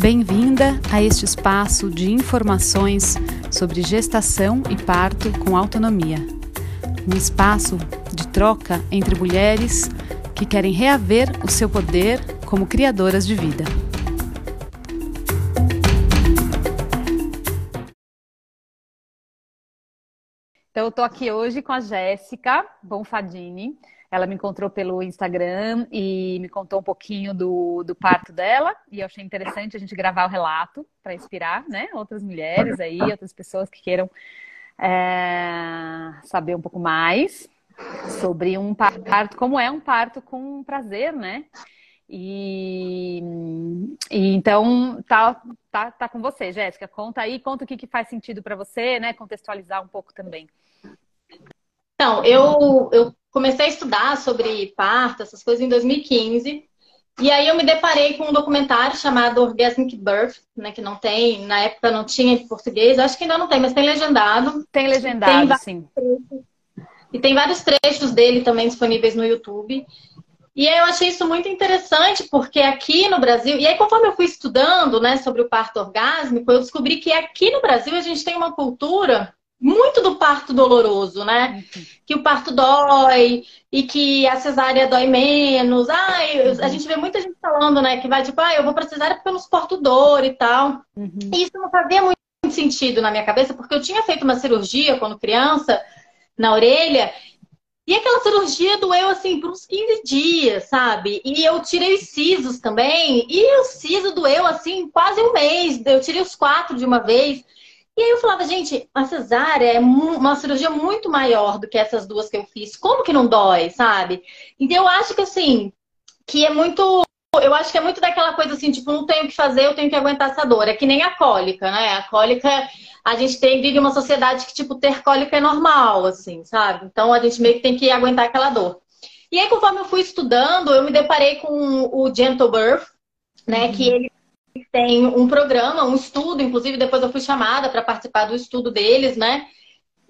Bem-vinda a este espaço de informações sobre gestação e parto com autonomia. Um espaço de troca entre mulheres que querem reaver o seu poder como criadoras de vida. Então, eu estou aqui hoje com a Jéssica Bonfadini. Ela me encontrou pelo Instagram e me contou um pouquinho do, do parto dela. E eu achei interessante a gente gravar o relato para inspirar né, outras mulheres aí, outras pessoas que queiram é, saber um pouco mais sobre um parto, como é um parto com prazer, né? E, e, então tá, tá, tá com você, Jéssica. Conta aí, conta o que, que faz sentido para você, né? Contextualizar um pouco também. Então, eu, eu comecei a estudar sobre parto, essas coisas em 2015. E aí eu me deparei com um documentário chamado Orgasmic Birth, né? Que não tem, na época não tinha em português, acho que ainda não tem, mas tem legendado. Tem legendado, tem sim. Trechos, e tem vários trechos dele também disponíveis no YouTube. E aí eu achei isso muito interessante, porque aqui no Brasil, e aí conforme eu fui estudando né, sobre o parto orgásmico, eu descobri que aqui no Brasil a gente tem uma cultura muito do parto doloroso, né? Uhum. Que o parto dói e que a cesárea dói menos. Ah, eu, uhum. a gente vê muita gente falando, né? Que vai tipo, ah, eu vou pra cesárea não suporto dor e tal. Uhum. E isso não fazia muito sentido na minha cabeça, porque eu tinha feito uma cirurgia quando criança na orelha. E aquela cirurgia doeu assim por uns 15 dias, sabe? E eu tirei os sisos também. E o siso doeu assim quase um mês. Eu tirei os quatro de uma vez. E aí eu falava, gente, a cesárea é uma cirurgia muito maior do que essas duas que eu fiz. Como que não dói, sabe? Então eu acho que assim, que é muito. Eu acho que é muito daquela coisa assim, tipo, não tenho o que fazer, eu tenho que aguentar essa dor. É que nem a cólica, né? A cólica, a gente tem, vive uma sociedade que, tipo, ter cólica é normal, assim, sabe? Então a gente meio que tem que aguentar aquela dor. E aí, conforme eu fui estudando, eu me deparei com o Gentle Birth, né? Uhum. Que ele tem um programa, um estudo, inclusive depois eu fui chamada para participar do estudo deles, né?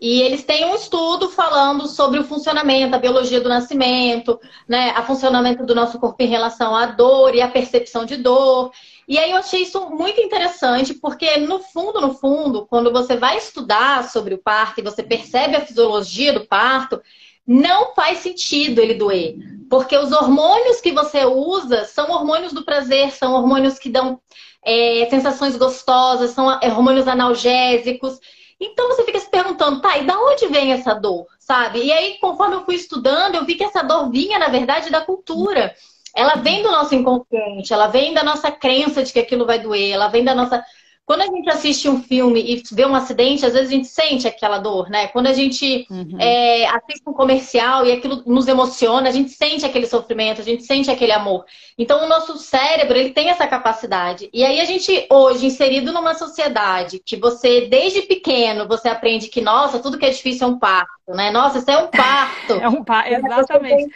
E eles têm um estudo falando sobre o funcionamento, a biologia do nascimento, né? A funcionamento do nosso corpo em relação à dor e à percepção de dor. E aí eu achei isso muito interessante, porque no fundo, no fundo, quando você vai estudar sobre o parto e você percebe a fisiologia do parto, não faz sentido ele doer. Porque os hormônios que você usa são hormônios do prazer, são hormônios que dão é, sensações gostosas, são é, hormônios analgésicos. Então você fica se perguntando, tá, e da onde vem essa dor, sabe? E aí, conforme eu fui estudando, eu vi que essa dor vinha, na verdade, da cultura. Ela vem do nosso inconsciente, ela vem da nossa crença de que aquilo vai doer, ela vem da nossa quando a gente assiste um filme e vê um acidente, às vezes a gente sente aquela dor, né? Quando a gente uhum. é, assiste um comercial e aquilo nos emociona, a gente sente aquele sofrimento, a gente sente aquele amor. Então, o nosso cérebro, ele tem essa capacidade. E aí, a gente, hoje, inserido numa sociedade que você, desde pequeno, você aprende que, nossa, tudo que é difícil é um parto, né? Nossa, isso é um parto. é um parto, exatamente.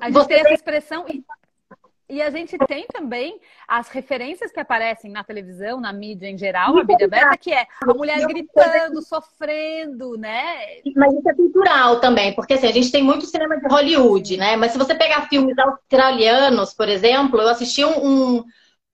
A gente tem essa expressão e a gente tem também as referências que aparecem na televisão, na mídia em geral, a mídia aberta, que é a mulher gritando, sofrendo, né? Mas isso é cultural também, porque assim, a gente tem muito cinema de Hollywood, né? Mas se você pegar filmes australianos, por exemplo, eu assisti um, um,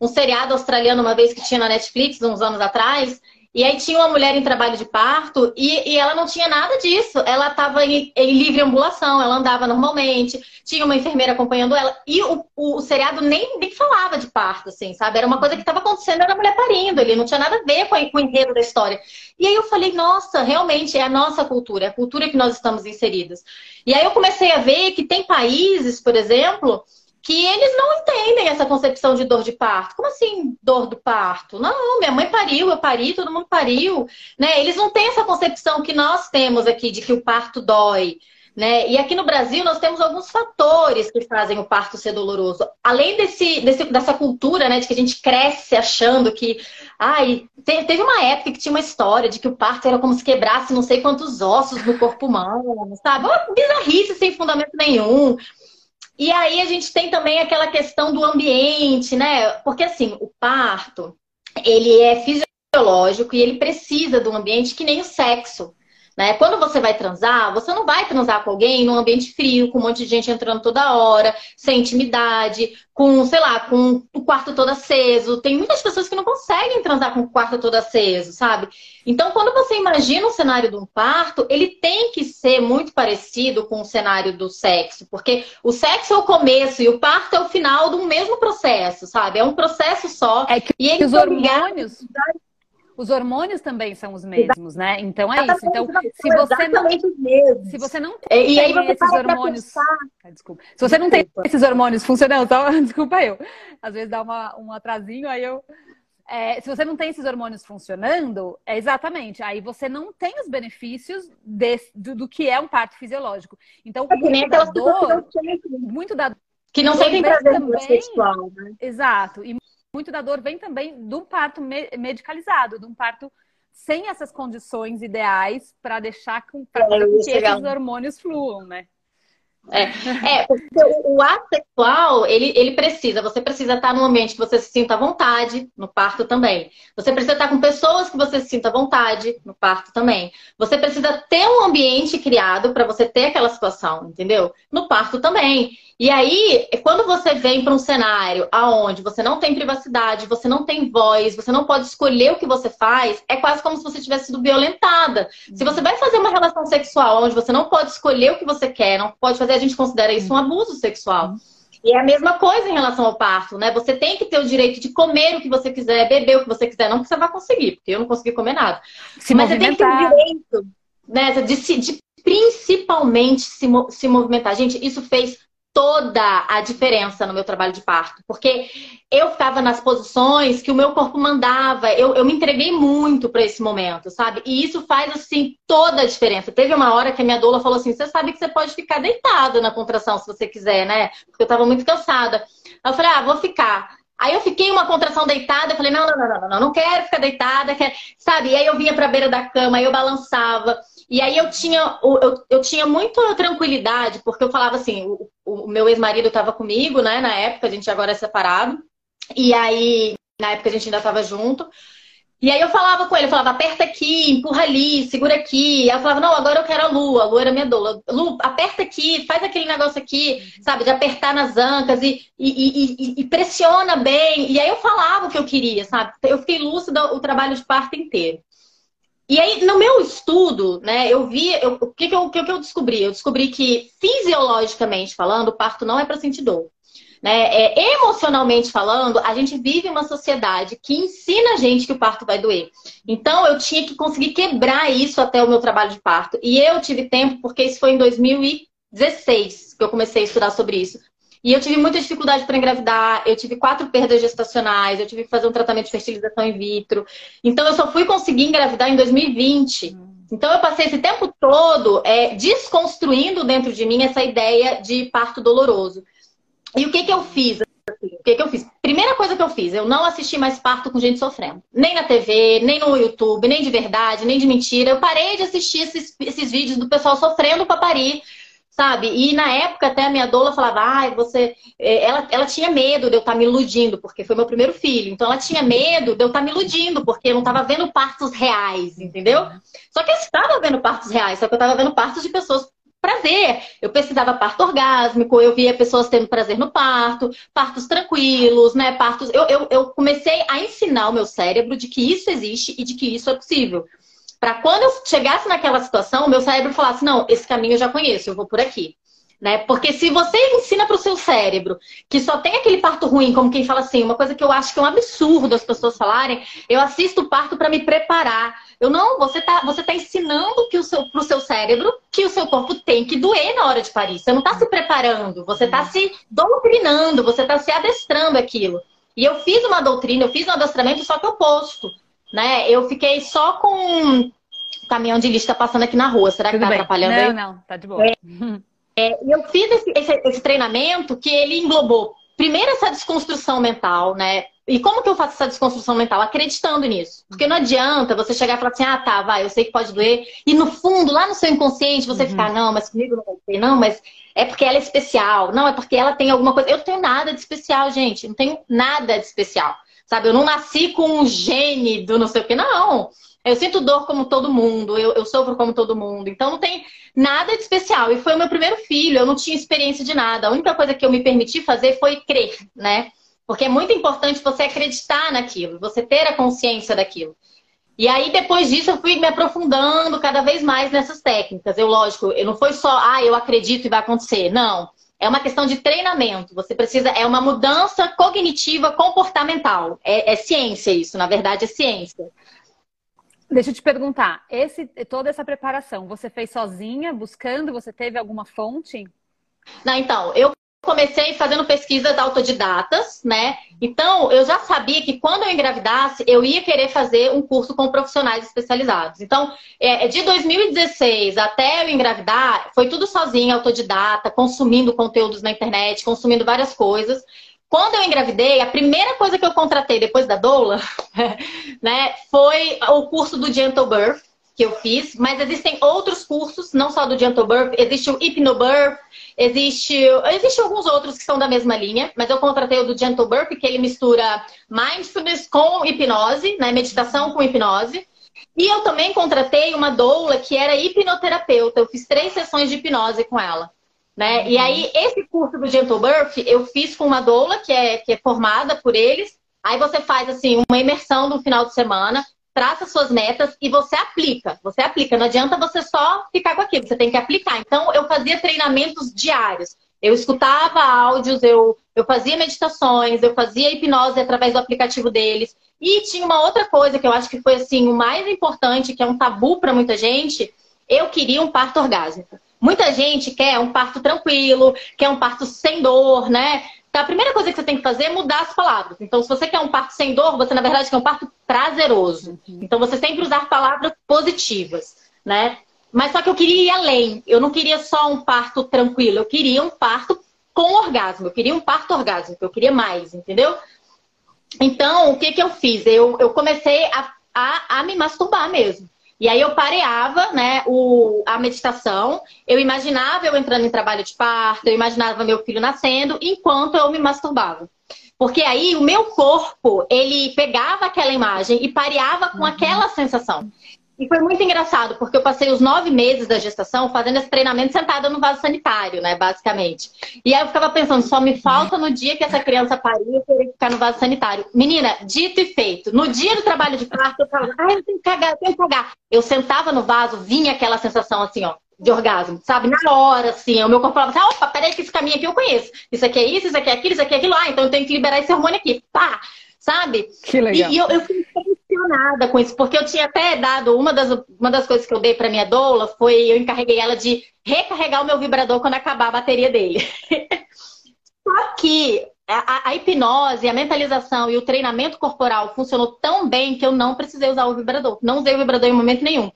um seriado australiano uma vez que tinha na Netflix, uns anos atrás, e aí tinha uma mulher em trabalho de parto e, e ela não tinha nada disso. Ela estava em, em, livre ambulação, ela andava normalmente, tinha uma enfermeira acompanhando ela. E o, o, o seriado nem, nem falava de parto, assim, sabe? Era uma coisa que estava acontecendo, era a mulher parindo, ele não tinha nada a ver com, com o enredo da história. E aí eu falei, nossa, realmente é a nossa cultura, é a cultura que nós estamos inseridas. E aí eu comecei a ver que tem países, por exemplo, que eles não entendem essa concepção de dor de parto. Como assim dor do parto? Não, minha mãe pariu, eu pari, todo mundo pariu. Né? Eles não têm essa concepção que nós temos aqui de que o parto dói. Né? E aqui no Brasil nós temos alguns fatores que fazem o parto ser doloroso. Além desse, desse, dessa cultura né, de que a gente cresce achando que. Ai, teve uma época que tinha uma história de que o parto era como se quebrasse não sei quantos ossos no corpo humano, sabe? Uma bizarrice sem fundamento nenhum. E aí a gente tem também aquela questão do ambiente, né? Porque assim, o parto, ele é fisiológico e ele precisa do ambiente que nem o sexo. Né? Quando você vai transar, você não vai transar com alguém num ambiente frio, com um monte de gente entrando toda hora, sem intimidade, com, sei lá, com o quarto todo aceso. Tem muitas pessoas que não conseguem transar com o quarto todo aceso, sabe? Então, quando você imagina um cenário de um parto, ele tem que ser muito parecido com o cenário do sexo, porque o sexo é o começo e o parto é o final do mesmo processo, sabe? É um processo só. É que e os hormônios os hormônios também são os mesmos, né? Então é isso. Então, se você não, se você não tem e aí você esses hormônios, ah, desculpa. Se você não tem esses hormônios funcionando, só desculpa eu. Às vezes dá uma, um atrasinho, aí eu é, se você não tem esses hormônios funcionando, é exatamente, aí você não tem os benefícios desse, do, do, que é um parto fisiológico. Então, é muito da dor, muito da que não sentem prazer também, sexual, né? Exato. E muito da dor vem também do parto medicalizado, de um parto sem essas condições ideais para deixar com, pra que esses hormônios fluam, né? É, é porque o, o ato sexual, ele, ele precisa, você precisa estar num ambiente que você se sinta à vontade, no parto também. Você precisa estar com pessoas que você se sinta à vontade, no parto também. Você precisa ter um ambiente criado para você ter aquela situação, entendeu? No parto também. E aí, quando você vem para um cenário aonde você não tem privacidade, você não tem voz, você não pode escolher o que você faz, é quase como se você tivesse sido violentada. Se você vai fazer uma relação sexual onde você não pode escolher o que você quer, não pode fazer, a gente considera isso um abuso sexual. E é a mesma coisa em relação ao parto, né? Você tem que ter o direito de comer o que você quiser, beber o que você quiser, não que você vai conseguir, porque eu não consegui comer nada. Se Mas movimentar. você tem que ter o direito, né, de, de principalmente se, se movimentar. Gente, isso fez toda a diferença no meu trabalho de parto, porque eu ficava nas posições que o meu corpo mandava, eu, eu me entreguei muito para esse momento, sabe? E isso faz, assim, toda a diferença. Teve uma hora que a minha doula falou assim: você sabe que você pode ficar deitada na contração se você quiser, né? Porque eu tava muito cansada. Eu falei: ah, vou ficar. Aí eu fiquei uma contração deitada, eu falei, não, não, não, não, não, não quero ficar deitada, quero... sabe? E aí eu vinha pra beira da cama, aí eu balançava. E aí eu tinha, eu, eu tinha muita tranquilidade, porque eu falava assim, o, o meu ex-marido estava comigo, né, na época, a gente agora é separado. E aí, na época a gente ainda estava junto. E aí eu falava com ele, eu falava, aperta aqui, empurra ali, segura aqui. Aí eu falava, não, agora eu quero a Lu, a Lu era minha doula. Lu, aperta aqui, faz aquele negócio aqui, sabe, de apertar nas ancas e, e, e, e, pressiona bem. E aí eu falava o que eu queria, sabe? Eu fiquei lúcida o trabalho de parto inteiro. E aí, no meu estudo, né, eu vi. Eu, o que, que, eu, que, eu descobri? Eu descobri que, fisiologicamente falando, o parto não é para sentir dor. Né? É, emocionalmente falando, a gente vive uma sociedade que ensina a gente que o parto vai doer. Então, eu tinha que conseguir quebrar isso até o meu trabalho de parto. E eu tive tempo, porque isso foi em 2016 que eu comecei a estudar sobre isso. E eu tive muita dificuldade para engravidar, eu tive quatro perdas gestacionais, eu tive que fazer um tratamento de fertilização in vitro. Então, eu só fui conseguir engravidar em 2020. Então, eu passei esse tempo todo é, desconstruindo dentro de mim essa ideia de parto doloroso. E o que, que eu fiz? O que, que eu fiz? Primeira coisa que eu fiz, eu não assisti mais parto com gente sofrendo. Nem na TV, nem no YouTube, nem de verdade, nem de mentira. Eu parei de assistir esses, esses vídeos do pessoal sofrendo para parir sabe? E na época até a minha doula falava, ai, ah, você. É, ela, ela tinha medo de eu estar tá me iludindo, porque foi meu primeiro filho. Então ela tinha medo de eu estar tá me iludindo, porque eu não estava vendo partos reais, entendeu? Só que eu estava vendo partos reais, só que eu estava vendo partos de pessoas prazer. Eu pesquisava parto orgásmico, eu via pessoas tendo prazer no parto, partos tranquilos, né? Partos. Eu, eu, eu comecei a ensinar o meu cérebro de que isso existe e de que isso é possível para quando eu chegasse naquela situação, meu cérebro falasse: não, esse caminho eu já conheço, eu vou por aqui. Né? Porque se você ensina para o seu cérebro que só tem aquele parto ruim, como quem fala assim, uma coisa que eu acho que é um absurdo as pessoas falarem, eu assisto o parto para me preparar. Eu não, você tá, você tá ensinando que o seu, pro seu cérebro que o seu corpo tem que doer na hora de parir. Você não está se preparando, você está se doutrinando, você está se adestrando aquilo. E eu fiz uma doutrina, eu fiz um adestramento só que oposto né? Eu fiquei só com o caminhão de lista passando aqui na rua. Será que Tudo tá bem. atrapalhando não, aí? Não, não, tá de boa. É, é, eu fiz esse, esse, esse treinamento que ele englobou primeiro essa desconstrução mental, né? E como que eu faço essa desconstrução mental? Acreditando nisso. Porque não adianta você chegar e falar assim, ah, tá, vai, eu sei que pode doer. E no fundo, lá no seu inconsciente, você uhum. ficar, não, mas comigo não vai não, mas é porque ela é especial. Não, é porque ela tem alguma coisa. Eu não tenho nada de especial, gente. Não tenho nada de especial. Sabe, eu não nasci com um gene do não sei o que, não. Eu sinto dor como todo mundo, eu, eu sofro como todo mundo. Então não tem nada de especial. E foi o meu primeiro filho, eu não tinha experiência de nada. A única coisa que eu me permiti fazer foi crer, né? Porque é muito importante você acreditar naquilo, você ter a consciência daquilo. E aí, depois disso, eu fui me aprofundando cada vez mais nessas técnicas. Eu, lógico, eu não foi só, ah, eu acredito e vai acontecer. Não. É uma questão de treinamento. Você precisa, é uma mudança cognitiva comportamental. É, é ciência isso, na verdade, é ciência. Deixa eu te perguntar, esse, toda essa preparação, você fez sozinha, buscando? Você teve alguma fonte? Não, então, eu comecei fazendo pesquisas autodidatas, né? Então, eu já sabia que quando eu engravidasse, eu ia querer fazer um curso com profissionais especializados. Então, é, de 2016 até eu engravidar, foi tudo sozinha, autodidata, consumindo conteúdos na internet, consumindo várias coisas. Quando eu engravidei, a primeira coisa que eu contratei depois da doula, né, foi o curso do Gentle Birth, que eu fiz, mas existem outros cursos, não só do Gentle Birth, existe o Hypnobirth, existe, existe alguns outros que são da mesma linha, mas eu contratei o do Gentle Birth, que ele mistura mindfulness com hipnose, né, meditação com hipnose. E eu também contratei uma doula que era hipnoterapeuta, eu fiz três sessões de hipnose com ela. Né? Uhum. E aí, esse curso do Gentle Birth, eu fiz com uma doula que é, que é formada por eles. Aí você faz, assim, uma imersão no final de semana traça suas metas e você aplica. Você aplica. Não adianta você só ficar com aquilo, você tem que aplicar. Então, eu fazia treinamentos diários. Eu escutava áudios, eu, eu fazia meditações, eu fazia hipnose através do aplicativo deles. E tinha uma outra coisa que eu acho que foi assim o mais importante, que é um tabu para muita gente. Eu queria um parto orgásmico. Muita gente quer um parto tranquilo, quer um parto sem dor, né? Então, a primeira coisa que você tem que fazer é mudar as palavras. Então, se você quer um parto sem dor, você, na verdade, quer um parto prazeroso. Então, você sempre usar palavras positivas, né? Mas só que eu queria ir além. Eu não queria só um parto tranquilo. Eu queria um parto com orgasmo. Eu queria um parto orgásmico. Eu queria mais, entendeu? Então, o que, que eu fiz? Eu, eu comecei a, a, a me masturbar mesmo. E aí eu pareava, né, o, a meditação, eu imaginava eu entrando em trabalho de parto, eu imaginava meu filho nascendo, enquanto eu me masturbava. Porque aí o meu corpo, ele pegava aquela imagem e pareava com uhum. aquela sensação. E foi muito engraçado, porque eu passei os nove meses da gestação fazendo esse treinamento sentada no vaso sanitário, né, basicamente. E aí eu ficava pensando, só me falta no dia que essa criança pariu eu querer ficar no vaso sanitário. Menina, dito e feito. No dia do trabalho de parto, eu falava, ai, eu tenho que cagar, eu tenho que cagar. Eu sentava no vaso, vinha aquela sensação assim, ó, de orgasmo, sabe? Na hora, assim, o meu corpo falava assim, opa, peraí que esse caminho aqui eu conheço. Isso aqui é isso, isso aqui é aquilo, isso aqui é aquilo. Ah, então eu tenho que liberar esse hormônio aqui. Pá! Sabe? Que legal. E, eu, eu fiquei impressionada com isso, porque eu tinha até dado, uma das, uma das coisas que eu dei para minha doula foi, eu encarreguei ela de recarregar o meu vibrador quando acabar a bateria dele. Só que a, a, hipnose, a mentalização e o treinamento corporal funcionou tão bem que eu não precisei usar o vibrador. Não usei o vibrador em momento nenhum.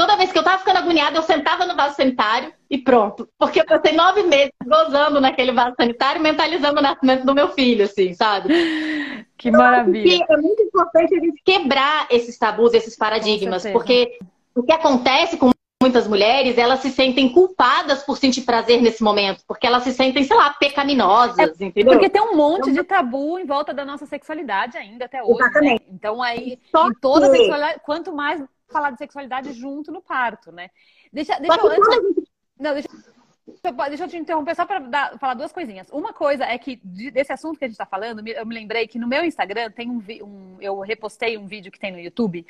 Toda vez que eu tava ficando agoniada, eu sentava no vaso sanitário e pronto. Porque eu passei nove meses gozando naquele vaso sanitário, mentalizando o nascimento do meu filho, assim, sabe? Que maravilha. é muito importante a gente quebrar esses tabus, esses paradigmas, porque o que acontece com muitas mulheres, elas se sentem culpadas por sentir prazer nesse momento, porque elas se sentem, sei lá, pecaminosas, é, entendeu? Porque tem um monte de tabu em volta da nossa sexualidade ainda até hoje. Né? Exatamente. Né? Então aí, Só em toda que... sexualidade, quanto mais falar de sexualidade junto no parto, né? Deixa, deixa eu, antes, não, deixa, deixa eu te interromper só para falar duas coisinhas. Uma coisa é que desse assunto que a gente está falando, eu me lembrei que no meu Instagram tem um, um, eu repostei um vídeo que tem no YouTube.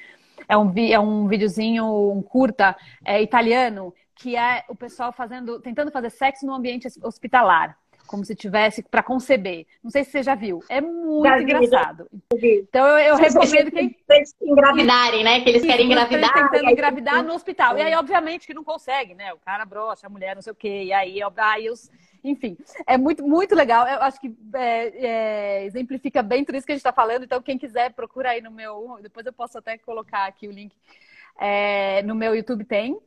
É um, é um videozinho, um curta é, italiano, que é o pessoal fazendo, tentando fazer sexo no ambiente hospitalar como se tivesse para conceber. Não sei se você já viu. É muito já engraçado. Vi. Então eu, eu recomendo que eles engravidarem, né? Que eles querem engravidar. Tentando aí... engravidar no hospital. E aí, obviamente, que não consegue, né? O cara brocha, a mulher não sei o quê. E aí, aí os... enfim, é muito, muito legal. Eu acho que é, é, exemplifica bem tudo isso que a gente está falando. Então, quem quiser, procura aí no meu. Depois eu posso até colocar aqui o link. É, no meu YouTube tem.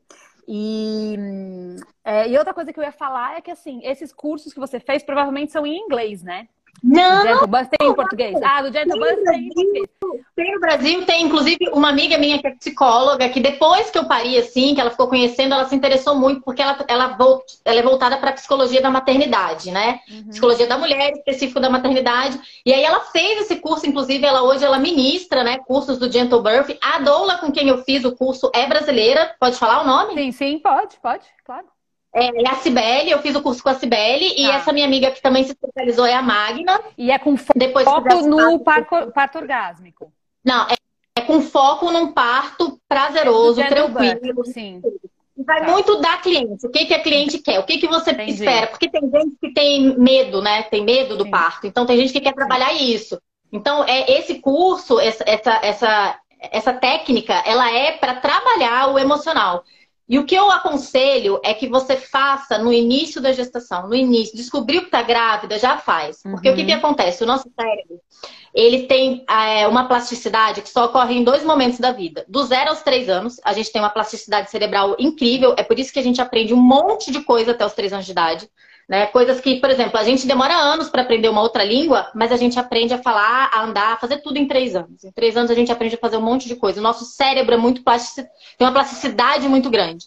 E, é, e outra coisa que eu ia falar é que, assim, esses cursos que você fez provavelmente são em inglês, né? Não! Gentle Birth tem em português. Ah, do Gentle Birth tem em português. Tem no Brasil, tem inclusive uma amiga minha que é psicóloga, que depois que eu parei assim, que ela ficou conhecendo, ela se interessou muito, porque ela, ela, ela é voltada para a psicologia da maternidade, né? Uhum. Psicologia da mulher, específico da maternidade. E aí ela fez esse curso, inclusive, ela hoje ela ministra, né, cursos do Gentle Birth. A doula com quem eu fiz o curso é brasileira, pode falar o nome? Sim, sim, pode, pode, claro. É, é a Cibele, eu fiz o curso com a Cibele, tá. e essa minha amiga que também se especializou é a Magna. E é com foco Depois no parto, parto orgásmico. Não, é, é, com foco num parto prazeroso, é tranquilo. sim. Vai tá. muito da cliente. O que, que a cliente quer? O que, que você Entendi. espera? Porque tem gente que tem medo, né? Tem medo do sim. parto. Então tem gente que quer trabalhar isso. Então, é esse curso, essa, essa, essa, essa técnica, ela é para trabalhar o emocional. E o que eu aconselho é que você faça no início da gestação, no início. Descobriu que está grávida, já faz. Porque uhum. o que, que uhum. acontece? O nosso cérebro, ele tem é, uma plasticidade que só ocorre em dois momentos da vida. Do zero aos três anos, a gente tem uma plasticidade cerebral incrível. É por isso que a gente aprende um monte de coisa até os três anos de idade. Né? Coisas que, por exemplo, a gente demora anos para aprender uma outra língua, mas a gente aprende a falar, a andar, a fazer tudo em três anos. Em três anos a gente aprende a fazer um monte de coisa. O nosso cérebro é muito plastic... tem uma plasticidade muito grande.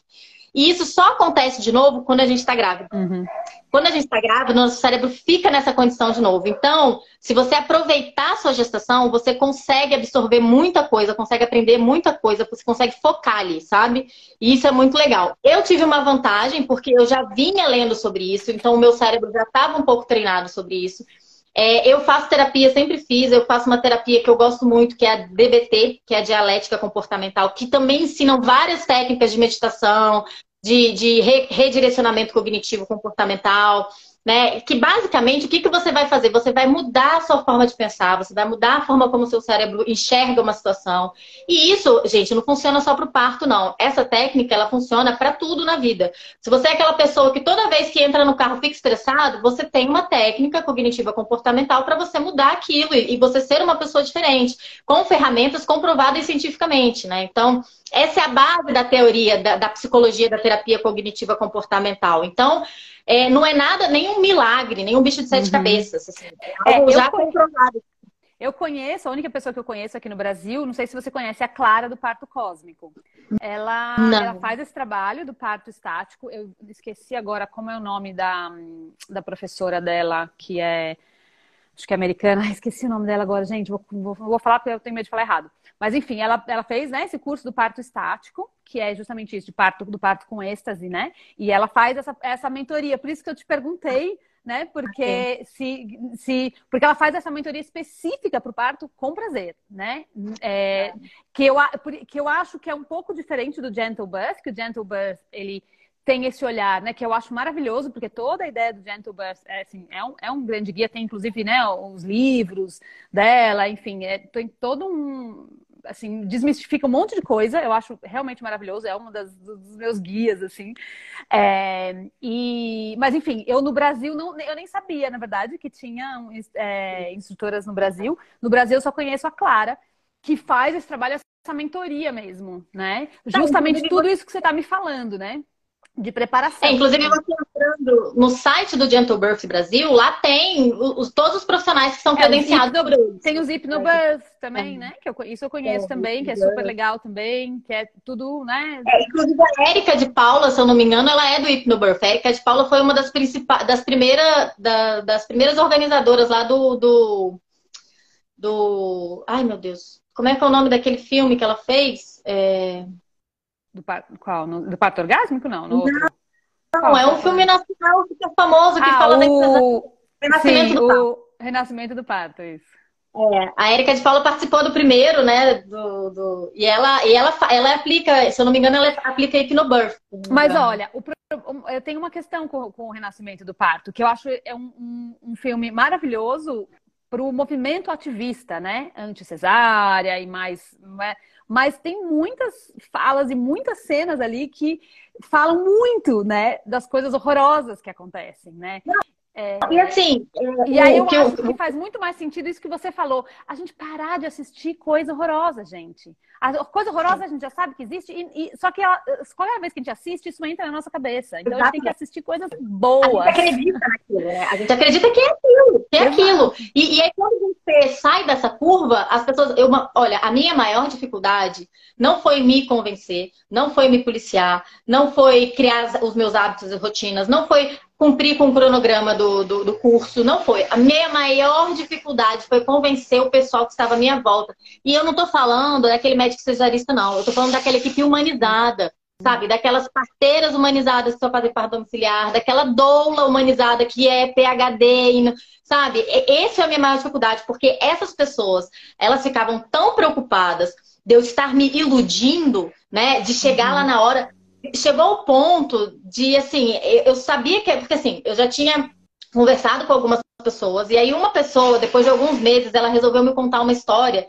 E isso só acontece de novo quando a gente está grávida. Uhum. Quando a gente está grávida, nosso cérebro fica nessa condição de novo. Então, se você aproveitar a sua gestação, você consegue absorver muita coisa, consegue aprender muita coisa, você consegue focar ali, sabe? E isso é muito legal. Eu tive uma vantagem, porque eu já vinha lendo sobre isso, então o meu cérebro já estava um pouco treinado sobre isso. É, eu faço terapia, sempre fiz. Eu faço uma terapia que eu gosto muito, que é a DBT, que é a dialética comportamental, que também ensinam várias técnicas de meditação, de, de redirecionamento cognitivo comportamental, né? Que basicamente o que, que você vai fazer? Você vai mudar a sua forma de pensar, você vai mudar a forma como o seu cérebro enxerga uma situação. E isso, gente, não funciona só para o parto, não. Essa técnica ela funciona para tudo na vida. Se você é aquela pessoa que toda vez que entra no carro fica estressado, você tem uma técnica cognitiva comportamental para você mudar aquilo e você ser uma pessoa diferente, com ferramentas comprovadas cientificamente, né? Então, essa é a base da teoria da, da psicologia da terapia cognitiva comportamental. Então, é, não é nada, nenhum milagre, nenhum bicho de sete uhum. cabeças. Assim, é, é algo já comprovado. Eu conheço, a única pessoa que eu conheço aqui no Brasil, não sei se você conhece, é a Clara do Parto Cósmico. Ela, ela faz esse trabalho do parto estático. Eu esqueci agora como é o nome da, da professora dela, que é. Acho que é americana. Esqueci o nome dela agora, gente. Vou, vou, vou falar porque eu tenho medo de falar errado. Mas enfim, ela, ela fez né, esse curso do parto estático, que é justamente isso, de parto, do parto com êxtase, né? E ela faz essa, essa mentoria. Por isso que eu te perguntei, né? Porque se, se porque ela faz essa mentoria específica para o parto com prazer, né? É, que, eu, que eu acho que é um pouco diferente do Gentle Birth, que o Gentle Birth, ele tem esse olhar, né, que eu acho maravilhoso, porque toda a ideia do Gentle Birth é, assim, é, um, é um grande guia, tem inclusive né, os livros dela, enfim, é, tem todo um, assim, desmistifica um monte de coisa. Eu acho realmente maravilhoso. É um das, dos meus guias, assim. É, e, mas, enfim, eu no Brasil, não, eu nem sabia, na verdade, que tinha é, instrutoras no Brasil. No Brasil, eu só conheço a Clara, que faz esse trabalho, essa mentoria mesmo, né? Tá, Justamente tudo isso que você está me falando, né? De preparação. É, inclusive, você entrando no site do Gentle Birth Brasil, lá tem os, todos os profissionais que são é, credenciados. Hipno, tem os Hypnobirth também, é. né? Que eu, isso eu conheço é, também, que é super legal também, que é tudo, né? É, inclusive, a Érica de Paula, se eu não me engano, ela é do Hypnobirth. A Érica de Paula foi uma das principais, das primeiras, da, das primeiras organizadoras lá do, do, do... Ai, meu Deus. Como é que é o nome daquele filme que ela fez? É... Do parto, qual? No, do parto orgásmico? Não, no outro. Não, qual, é um filme nacional super famoso que ah, fala o... da Renascimento Sim, do Parto. O Renascimento do Parto, isso. É, a Erika de Paula participou do primeiro, né? Do, do, e ela, e ela, ela aplica, se eu não me engano, ela aplica Birth. Mas olha, o, eu tenho uma questão com, com, o Renascimento do Parto, que eu acho é um, um, um filme maravilhoso para o movimento ativista, né? Anti-cesárea e mais. Né? Mas tem muitas falas e muitas cenas ali que falam muito, né, das coisas horrorosas que acontecem, né? É, e assim, e aí eu que acho eu... que faz muito mais sentido isso que você falou. A gente parar de assistir coisa horrorosa, gente. A coisa horrorosa a gente já sabe que existe, e, e só que ela, qualquer vez que a gente assiste, isso entra na nossa cabeça. Então Exatamente. a gente tem que assistir coisas boas. A gente acredita naquilo. aquilo, né? A gente acredita que é aquilo, que é aquilo. E, e aí, quando você sai dessa curva, as pessoas. Eu, olha, a minha maior dificuldade não foi me convencer, não foi me policiar, não foi criar os meus hábitos e rotinas, não foi cumprir com o cronograma do, do, do, curso, não foi. A minha maior dificuldade foi convencer o pessoal que estava à minha volta. E eu não estou falando daquele médico cesarista, não. Eu estou falando daquela equipe humanizada, sabe? Daquelas parteiras humanizadas que só fazem parto domiciliar, daquela doula humanizada que é PHD, sabe? Essa é a minha maior dificuldade, porque essas pessoas, elas ficavam tão preocupadas de eu estar me iludindo, né? De chegar uhum. lá na hora chegou ao ponto de, assim, eu sabia que. Porque, assim, eu já tinha conversado com algumas pessoas, e aí uma pessoa, depois de alguns meses, ela resolveu me contar uma história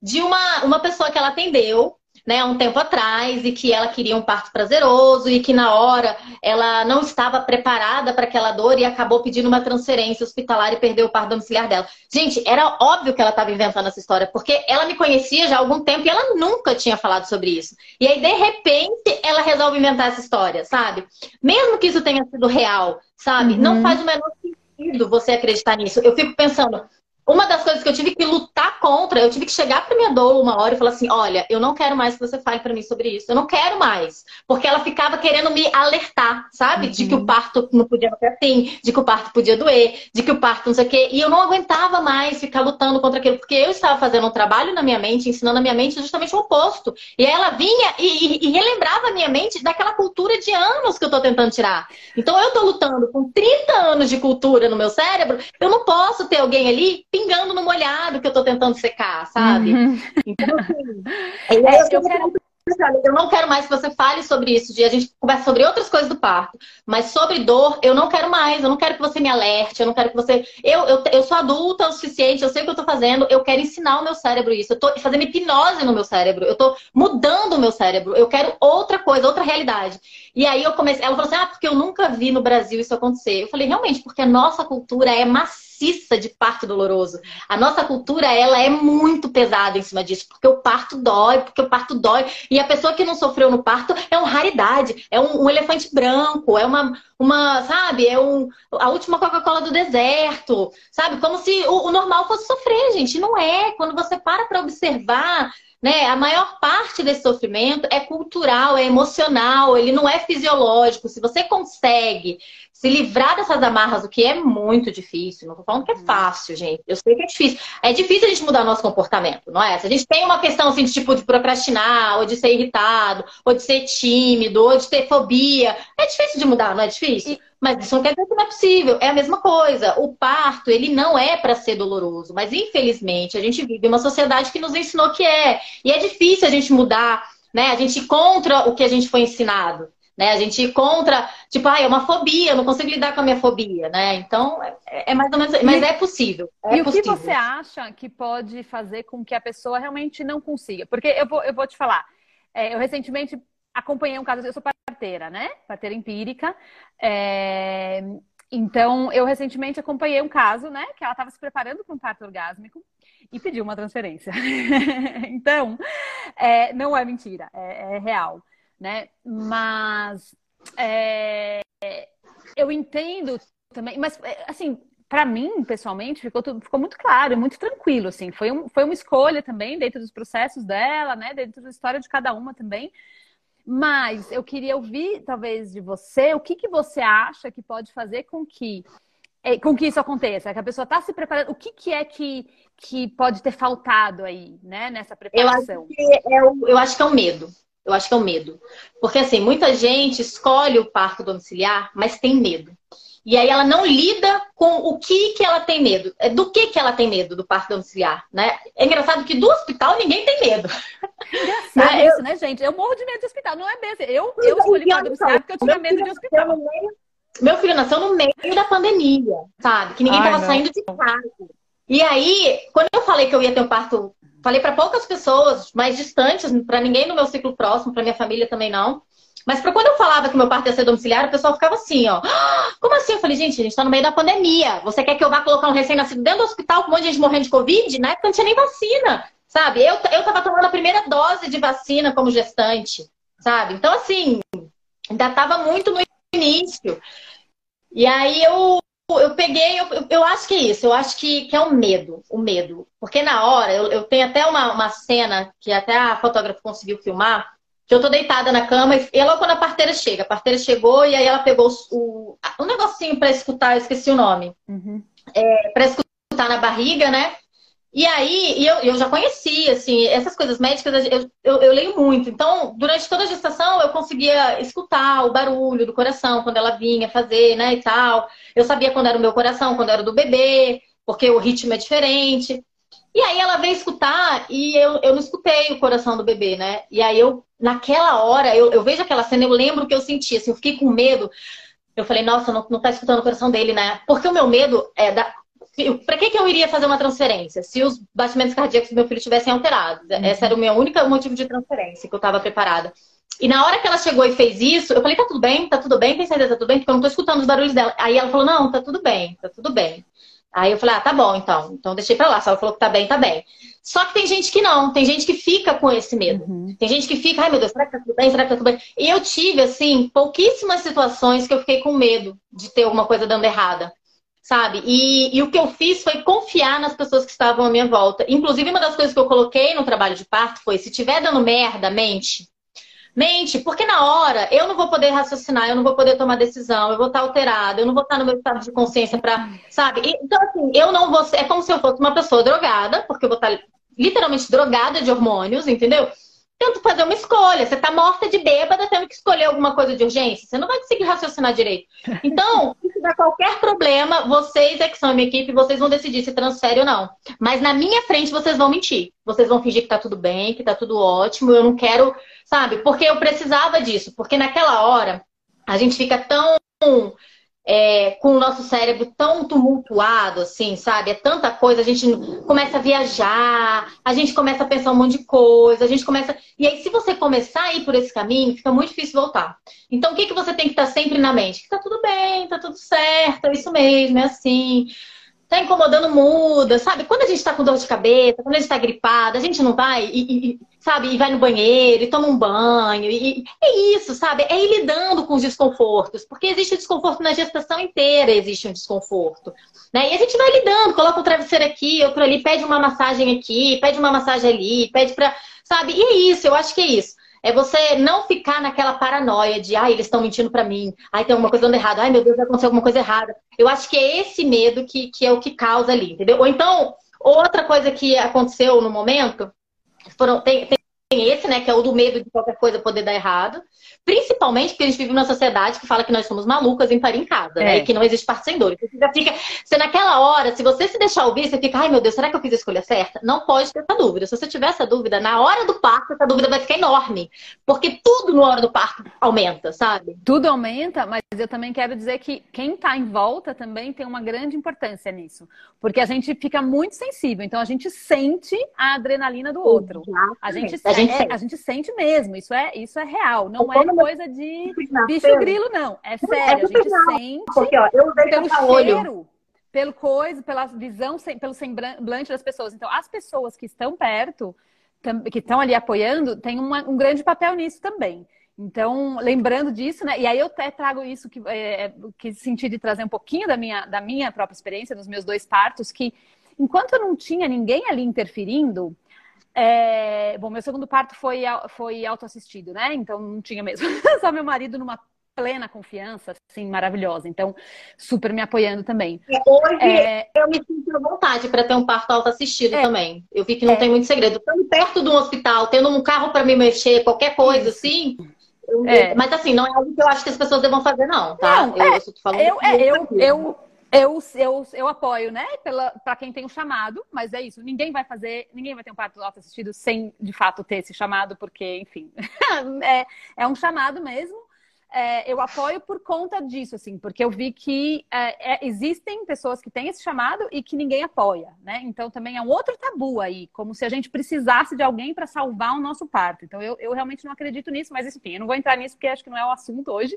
de uma, uma pessoa que ela atendeu, né, há um tempo atrás e que ela queria um parto prazeroso e que na hora ela não estava preparada para aquela dor e acabou pedindo uma transferência hospitalar e perdeu o parto domiciliar dela. Gente, era óbvio que ela estava inventando essa história, porque ela me conhecia já há algum tempo e ela nunca tinha falado sobre isso. E aí, de repente, ela resolve inventar essa história, sabe? Mesmo que isso tenha sido real, sabe? Uhum. Não faz o menor sentido você acreditar nisso. Eu fico pensando, uma das coisas que eu tive que lutar contra, eu tive que chegar para minha dor uma hora e falar assim: olha, eu não quero mais que você fale para mim sobre isso. Eu não quero mais. Porque ela ficava querendo me alertar, sabe? Uhum. De que o uhum. parto não podia ser assim, de que o parto podia doer, de que o parto não sei o quê. E eu não aguentava mais ficar lutando contra aquilo, porque eu estava fazendo um trabalho na minha mente, ensinando a minha mente justamente o oposto. E ela vinha e, e, e relembrava a minha mente daquela cultura de anos que eu estou tentando tirar. Então eu estou lutando com 30 anos de cultura no meu cérebro, eu não posso ter alguém ali pingando no molhado que eu tô tentando secar, sabe? Uhum. Então, assim, é, eu, eu quero eu não quero mais que você fale sobre isso, de a gente conversa sobre outras coisas do parto, mas sobre dor, eu não quero mais, eu não quero que você me alerte, eu não quero que você. Eu, eu, eu sou adulta o suficiente, eu sei o que eu tô fazendo, eu quero ensinar o meu cérebro isso, eu tô fazendo hipnose no meu cérebro, eu tô mudando o meu cérebro, eu quero outra coisa, outra realidade. E aí eu comecei, ela falou assim: ah, porque eu nunca vi no Brasil isso acontecer. Eu falei, realmente, porque a nossa cultura é macia maciça de parto doloroso. A nossa cultura, ela é muito pesada em cima disso, porque o parto dói, porque o parto dói. E a pessoa que não sofreu no parto é uma raridade, é um, um elefante branco, é uma, uma, sabe, é um, a última Coca-Cola do deserto, sabe? Como se o, o normal fosse sofrer, gente. Não é. Quando você para para observar né? A maior parte desse sofrimento é cultural, é emocional, ele não é fisiológico. Se você consegue se livrar dessas amarras, o que é muito difícil, não tô falando que é uhum. fácil, gente. Eu sei que é difícil. É difícil a gente mudar nosso comportamento, não é? Se a gente tem uma questão assim de tipo de procrastinar, ou de ser irritado, ou de ser tímido, ou de ter fobia, é difícil de mudar, não é difícil? E... Mas isso não quer dizer que não é possível. É a mesma coisa. O parto, ele não é para ser doloroso, mas infelizmente a gente vive uma sociedade que nos ensinou que é. E é difícil a gente mudar, né? A gente ir contra o que a gente foi ensinado. Né? A gente contra, tipo, ah, é uma fobia, eu não consigo lidar com a minha fobia, né? Então, é, é mais ou menos, mas é possível. É e possível. o que você acha que pode fazer com que a pessoa realmente não consiga? Porque eu vou, eu vou te falar, é, eu recentemente acompanhei um caso, eu sou parteira, né? Parteira empírica. É... Então, eu recentemente acompanhei um caso, né? Que ela estava se preparando para um parto orgásmico e pediu uma transferência. então, é, não é mentira, é, é, real, né? Mas é, eu entendo também, mas assim, para mim, pessoalmente, ficou, tudo, ficou muito claro, muito tranquilo, assim. Foi, um, foi uma escolha também dentro dos processos dela, né? Dentro da história de cada uma também. Mas eu queria ouvir, talvez, de você, o que, que você acha que pode fazer com que, é, com que isso aconteça? Que a pessoa está se preparando. O que, que é que, que pode ter faltado aí, né, nessa preparação? Eu acho, que é o, eu acho que é o medo. Eu acho que é o medo. Porque, assim, muita gente escolhe o parto domiciliar, mas tem medo. E aí ela não lida com o que que ela tem medo. É, do que que ela tem medo do parto domiciliar, né? É engraçado que do hospital ninguém tem medo. Engraçado né? isso, né, gente? Eu morro de medo de hospital. Não é mesmo. Eu, eu escolhi parto domiciliar porque eu tinha medo de hospital. meu filho nasceu no meio da pandemia, sabe? Que ninguém Ai, tava não. saindo de casa. E aí, quando eu falei que eu ia ter um parto, falei para poucas pessoas mais distantes, para ninguém no meu ciclo próximo, para minha família também não. Mas para quando eu falava que meu parto ia ser domiciliar, o pessoal ficava assim, ó. Ah, como assim? Eu falei, gente, a gente tá no meio da pandemia. Você quer que eu vá colocar um recém-nascido dentro do hospital com um monte de gente morrendo de Covid? Na época não tinha nem vacina, sabe? Eu, eu tava tomando a primeira dose de vacina como gestante, sabe? Então, assim, ainda tava muito no início. E aí eu eu peguei, eu, eu acho que é isso, eu acho que, que é o medo, o medo. Porque na hora, eu, eu tenho até uma, uma cena que até a fotógrafa conseguiu filmar, que eu tô deitada na cama e ela quando a parteira chega. A parteira chegou e aí ela pegou o, o um negocinho para escutar, eu esqueci o nome. Uhum. É, para escutar na barriga, né? E aí, eu, eu já conhecia, assim, essas coisas médicas, eu, eu, eu, leio muito. Então, durante toda a gestação, eu conseguia escutar o barulho do coração, quando ela vinha fazer, né, e tal. Eu sabia quando era o meu coração, quando era do bebê, porque o ritmo é diferente. E aí ela veio escutar e eu, eu não escutei o coração do bebê, né? E aí eu, naquela hora, eu, eu vejo aquela cena, eu lembro o que eu senti, assim, eu fiquei com medo. Eu falei, nossa, não, não tá escutando o coração dele, né? Porque o meu medo é da, para que, que eu iria fazer uma transferência? Se os batimentos cardíacos do meu filho tivessem alterados. Uhum. Esse era o meu único motivo de transferência, que eu estava preparada. E na hora que ela chegou e fez isso, eu falei, tá tudo bem? Tá tudo bem? Tem certeza tá tudo bem? Porque eu não tô escutando os barulhos dela. Aí ela falou, não, tá tudo bem, tá tudo bem. Aí eu falei, ah, tá bom, então. Então deixei pra lá. Se ela falou que tá bem, tá bem. Só que tem gente que não, tem gente que fica com esse medo. Uhum. Tem gente que fica, ai meu Deus, será que tá tudo bem? Será que tá tudo bem? E eu tive, assim, pouquíssimas situações que eu fiquei com medo de ter alguma coisa dando errada sabe? E, e, o que eu fiz foi confiar nas pessoas que estavam à minha volta. Inclusive, uma das coisas que eu coloquei no trabalho de parto foi: se tiver dando merda, mente. Mente, porque na hora eu não vou poder raciocinar, eu não vou poder tomar decisão, eu vou estar alterada, eu não vou estar no meu estado de consciência para, sabe? Então, assim, eu não vou é como se eu fosse uma pessoa drogada, porque eu vou estar literalmente drogada de hormônios, entendeu? tento fazer uma escolha. Você tá morta de bêbada, tendo que escolher alguma coisa de urgência. Você não vai conseguir raciocinar direito. Então, se tiver qualquer problema, vocês é que são a minha equipe, vocês vão decidir se transfere ou não. Mas na minha frente, vocês vão mentir. Vocês vão fingir que tá tudo bem, que tá tudo ótimo. Eu não quero, sabe? Porque eu precisava disso. Porque naquela hora, a gente fica tão é, com o nosso cérebro tão tumultuado, assim, sabe? É tanta coisa, a gente começa a viajar, a gente começa a pensar um monte de coisa, a gente começa. E aí, se você começar a ir por esse caminho, fica muito difícil voltar. Então, o que, que você tem que estar sempre na mente? Que tá tudo bem, tá tudo certo, é isso mesmo, é assim tá incomodando, muda, sabe? Quando a gente tá com dor de cabeça, quando a gente tá gripada, a gente não vai e, e sabe, e vai no banheiro e toma um banho. E, é isso, sabe? É ir lidando com os desconfortos, porque existe desconforto na gestação inteira, existe um desconforto. Né? E a gente vai lidando, coloca um travesseiro aqui, outro ali, pede uma massagem aqui, pede uma massagem ali, pede pra. Sabe? E é isso, eu acho que é isso. É você não ficar naquela paranoia de, ai, eles estão mentindo para mim, ai, tem alguma coisa dando errado, ai, meu Deus, vai acontecer alguma coisa errada. Eu acho que é esse medo que, que é o que causa ali, entendeu? Ou então, outra coisa que aconteceu no momento, foram, tem, tem esse, né, que é o do medo de qualquer coisa poder dar errado. Principalmente porque a gente vive numa sociedade que fala que nós somos malucas em parir em casa, né, é. né? E que não existe parto sem dor. Você já fica. Você naquela hora, se você se deixar ouvir, você fica, ai meu Deus, será que eu fiz a escolha certa? Não pode ter essa dúvida. Se você tiver essa dúvida, na hora do parto, essa dúvida vai ficar enorme. Porque tudo na hora do parto aumenta, sabe? Tudo aumenta, mas eu também quero dizer que quem está em volta também tem uma grande importância nisso. Porque a gente fica muito sensível, então a gente sente a adrenalina do outro. A gente, a gente, é, a gente sente mesmo, isso é, isso é real. Não é coisa de bicho grilo, não. É, é sério, a gente sente Porque, ó, eu pelo cheiro, pelo coisa, pela visão, pelo semblante das pessoas. Então, as pessoas que estão perto, que estão ali apoiando, têm uma, um grande papel nisso também. Então, lembrando disso, né? E aí eu até trago isso que, é, que senti de trazer um pouquinho da minha, da minha própria experiência, dos meus dois partos, que enquanto eu não tinha ninguém ali interferindo, é, bom, meu segundo parto foi, foi autoassistido, né? Então não tinha mesmo. Só meu marido numa plena confiança, assim, maravilhosa. Então, super me apoiando também. É, hoje é... eu me sinto à vontade para ter um parto autoassistido é... também. Eu vi que não é... tem muito segredo. Estando perto de um hospital, tendo um carro para me mexer, qualquer coisa Isso. assim. Eu... É. Mas assim, não é algo que eu acho que as pessoas devam fazer, não, tá? Não, eu, é, eu, falando eu, eu, eu, eu, eu, eu apoio, né? Para quem tem o um chamado, mas é isso. Ninguém vai fazer, ninguém vai ter um parto auto assistido sem de fato ter esse chamado, porque, enfim, é, é um chamado mesmo é, eu apoio por conta disso, assim, porque eu vi que é, é, existem pessoas que têm esse chamado e que ninguém apoia, né? Então também é um outro tabu aí, como se a gente precisasse de alguém para salvar o nosso parto. Então eu, eu realmente não acredito nisso, mas enfim, eu não vou entrar nisso porque acho que não é o assunto hoje.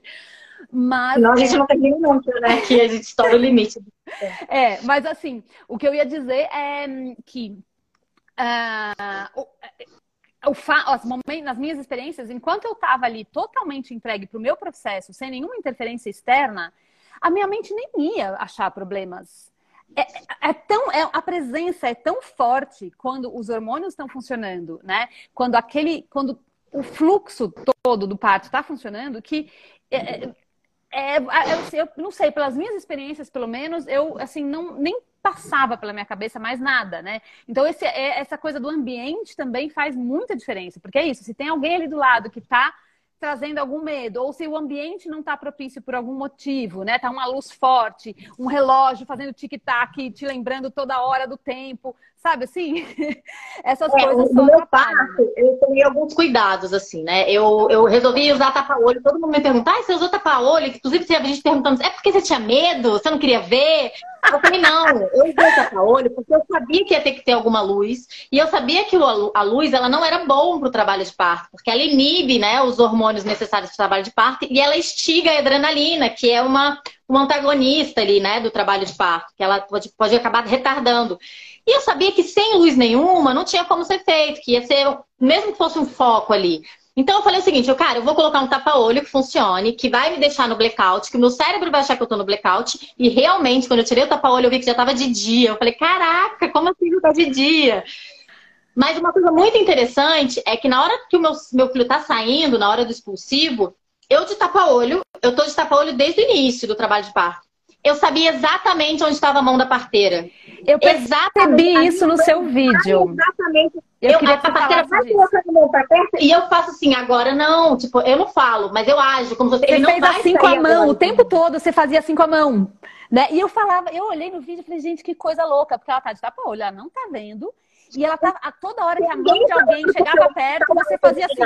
Mas. Não, a gente não tem nenhum nunca, né? Que a gente estoura o limite. É, mas assim, o que eu ia dizer é que. Uh, fa... nas minhas experiências, enquanto eu estava ali totalmente entregue para o meu processo, sem nenhuma interferência externa, a minha mente nem ia achar problemas. É, é, tão, é, a presença é tão forte quando os hormônios estão funcionando, né? Quando aquele, quando o fluxo todo do parto está funcionando, que é, é, é eu, eu, não sei, pelas minhas experiências, pelo menos, eu assim não nem passava pela minha cabeça mais nada, né? Então esse, é, essa coisa do ambiente também faz muita diferença, porque é isso. Se tem alguém ali do lado que está trazendo algum medo, ou se o ambiente não está propício por algum motivo, né? Tá uma luz forte, um relógio fazendo tic-tac, te lembrando toda hora do tempo, sabe assim? Essas é, coisas no meu parto, eu tomei alguns cuidados, assim, né? Eu, eu resolvi usar tapa-olho, todo mundo me pergunta, ah, você usou tapa-olho? Inclusive, tinha gente perguntando, é porque você tinha medo? Você não queria ver? Eu falei, não, eu usei tapa-olho porque eu sabia que ia ter que ter alguma luz, e eu sabia que a luz, ela não era bom para o trabalho de parto, porque ela inibe, né, os hormônios necessários para o trabalho de parto, e ela estiga a adrenalina, que é uma, uma antagonista ali, né, do trabalho de parto, que ela pode, pode acabar retardando. E eu sabia que sem luz nenhuma não tinha como ser feito, que ia ser, mesmo que fosse um foco ali. Então eu falei o seguinte, eu, cara, eu vou colocar um tapa-olho que funcione, que vai me deixar no blackout, que o meu cérebro vai achar que eu tô no blackout. E realmente, quando eu tirei o tapa-olho, eu vi que já tava de dia. Eu falei, caraca, como assim que tá de dia? Mas uma coisa muito interessante é que na hora que o meu, meu filho tá saindo, na hora do expulsivo, eu de tapa-olho, eu tô de tapa-olho desde o início do trabalho de parto eu sabia exatamente onde estava a mão da parteira. Eu percebi isso no seu vídeo. Exatamente. Eu, eu a parteira vai colocando a mão perto e eu faço assim, agora não. Tipo, eu não falo, mas eu ajo como se você. Ele fez assim com a mão, agora. o tempo todo você fazia assim com a mão. Né? E eu falava, eu olhei no vídeo e falei, gente, que coisa louca, porque ela tá de tapa olho, ela não tá vendo. E ela tá a toda hora que a mão de alguém chegava perto, você fazia assim.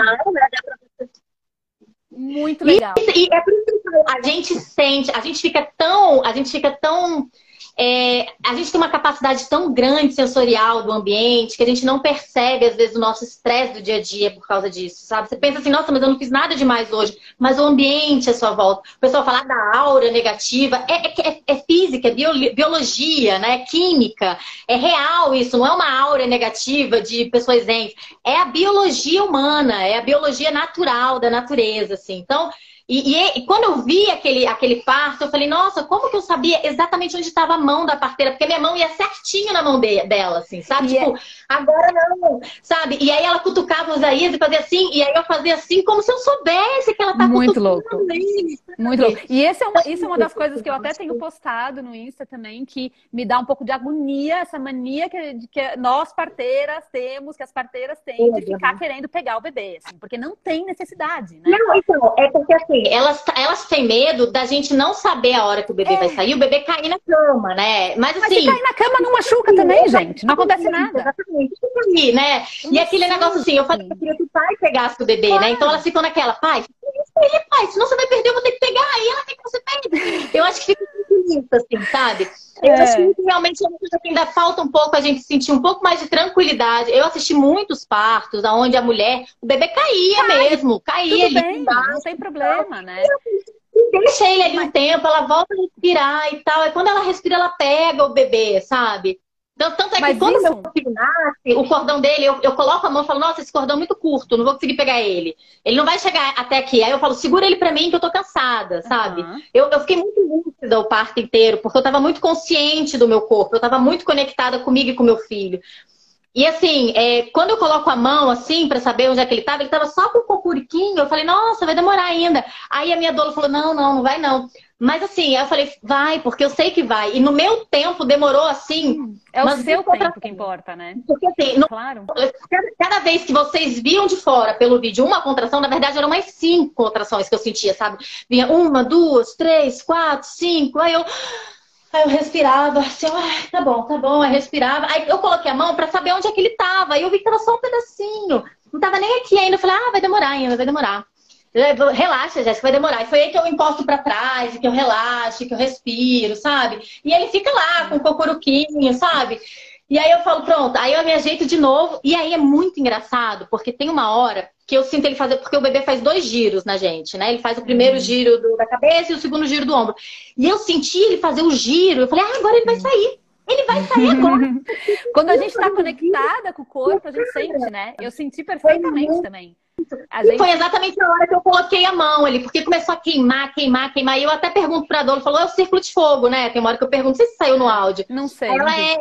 Muito legal. E, e é por isso que a gente sente, a gente fica tão, a gente fica tão é, a gente tem uma capacidade tão grande sensorial do ambiente que a gente não percebe, às vezes, o nosso estresse do dia a dia por causa disso, sabe? Você pensa assim, nossa, mas eu não fiz nada demais hoje. Mas o ambiente à sua volta. O pessoal fala da aura negativa. É, é, é, é física, é biologia, né? É química. É real isso. Não é uma aura negativa de pessoas zen. É a biologia humana, é a biologia natural da natureza, assim. Então, e, e, e, quando eu vi aquele, aquele parto, eu falei, nossa, como que eu sabia exatamente onde estava a mão da parteira? Porque minha mão ia certinho na mão de, dela, assim, sabe? E tipo, é... agora não, sabe? E aí ela cutucava os Aías e fazia assim, e aí eu fazia assim, como se eu soubesse que ela tá Muito louco. Muito louco. E esse é uma, isso é uma das coisas que eu até tenho postado no Insta também, que me dá um pouco de agonia, essa mania que, que nós parteiras temos, que as parteiras têm de ficar querendo pegar o bebê, assim, porque não tem necessidade, né? Não, então, é porque assim, assim, elas, elas têm medo da gente não saber a hora que o bebê é. vai sair, o bebê cair na cama, né? Mas assim. Mas se cair na cama não machuca também, gente. Não acontece nada. Exatamente. Né? E aquele negócio assim, eu falei que eu queria que o pai pegasse o bebê, claro. né? Então elas ficam naquela, pai, pai, senão você vai perder, eu vou ter que pegar, e ela tem que você perde. Eu acho que fica assim, sabe? Eu é. acho que realmente é uma coisa que ainda falta um pouco a gente sentir um pouco mais de tranquilidade. Eu assisti muitos partos onde a mulher, o bebê caía mesmo, caía Tudo bem, não tem problema, né? deixa ele ali um tempo, ela volta a respirar e tal. E quando ela respira, ela pega o bebê, sabe? Então, tanto é Mas que quando isso... meu filho nasce, o cordão dele, eu, eu coloco a mão e falo, nossa, esse cordão é muito curto, não vou conseguir pegar ele. Ele não vai chegar até aqui. Aí eu falo, segura ele pra mim que eu tô cansada, sabe? Uhum. Eu, eu fiquei muito lúcida o parto inteiro, porque eu tava muito consciente do meu corpo, eu tava muito conectada comigo e com meu filho. E assim, é, quando eu coloco a mão assim para saber onde é que ele estava, ele estava só com o cocuriquinho. Eu falei, nossa, vai demorar ainda. Aí a minha doula falou, não, não, não vai não. Mas assim, eu falei, vai, porque eu sei que vai. E no meu tempo demorou assim. É o seu tempo que importa, né? Porque assim, no, claro. Cada, cada, vez que vocês viam de fora pelo vídeo uma contração, na verdade eram mais cinco contrações que eu sentia, sabe? Vinha uma, duas, três, quatro, cinco. Aí eu. Aí eu respirava, assim, ah, tá bom, tá bom, aí respirava. Aí eu coloquei a mão para saber onde é que ele tava. Aí eu vi que tava só um pedacinho. Não tava nem aqui ainda. Eu falei, ah, vai demorar ainda, vai demorar. Relaxa, Jéssica, vai demorar. E foi aí que eu encosto para trás, que eu relaxo, que eu respiro, sabe? E ele fica lá com o cocuruquinho, sabe? E aí eu falo, pronto, aí eu me ajeito de novo. E aí é muito engraçado, porque tem uma hora que eu sinto ele fazer, porque o bebê faz dois giros na gente, né? Ele faz o primeiro uhum. giro do, da cabeça e o segundo giro do ombro. E eu senti ele fazer o giro, eu falei, ah, agora ele vai sair. Ele vai sair agora. Quando a gente está conectada com o corpo, a gente sente, né? Eu senti perfeitamente também. Gente... E foi exatamente a hora que eu coloquei a mão ali, porque começou a queimar, queimar, queimar. E eu até pergunto pra Dolo, falou, é o círculo de fogo, né? Tem uma hora que eu pergunto, não sei se saiu no áudio. Não sei. Ela é.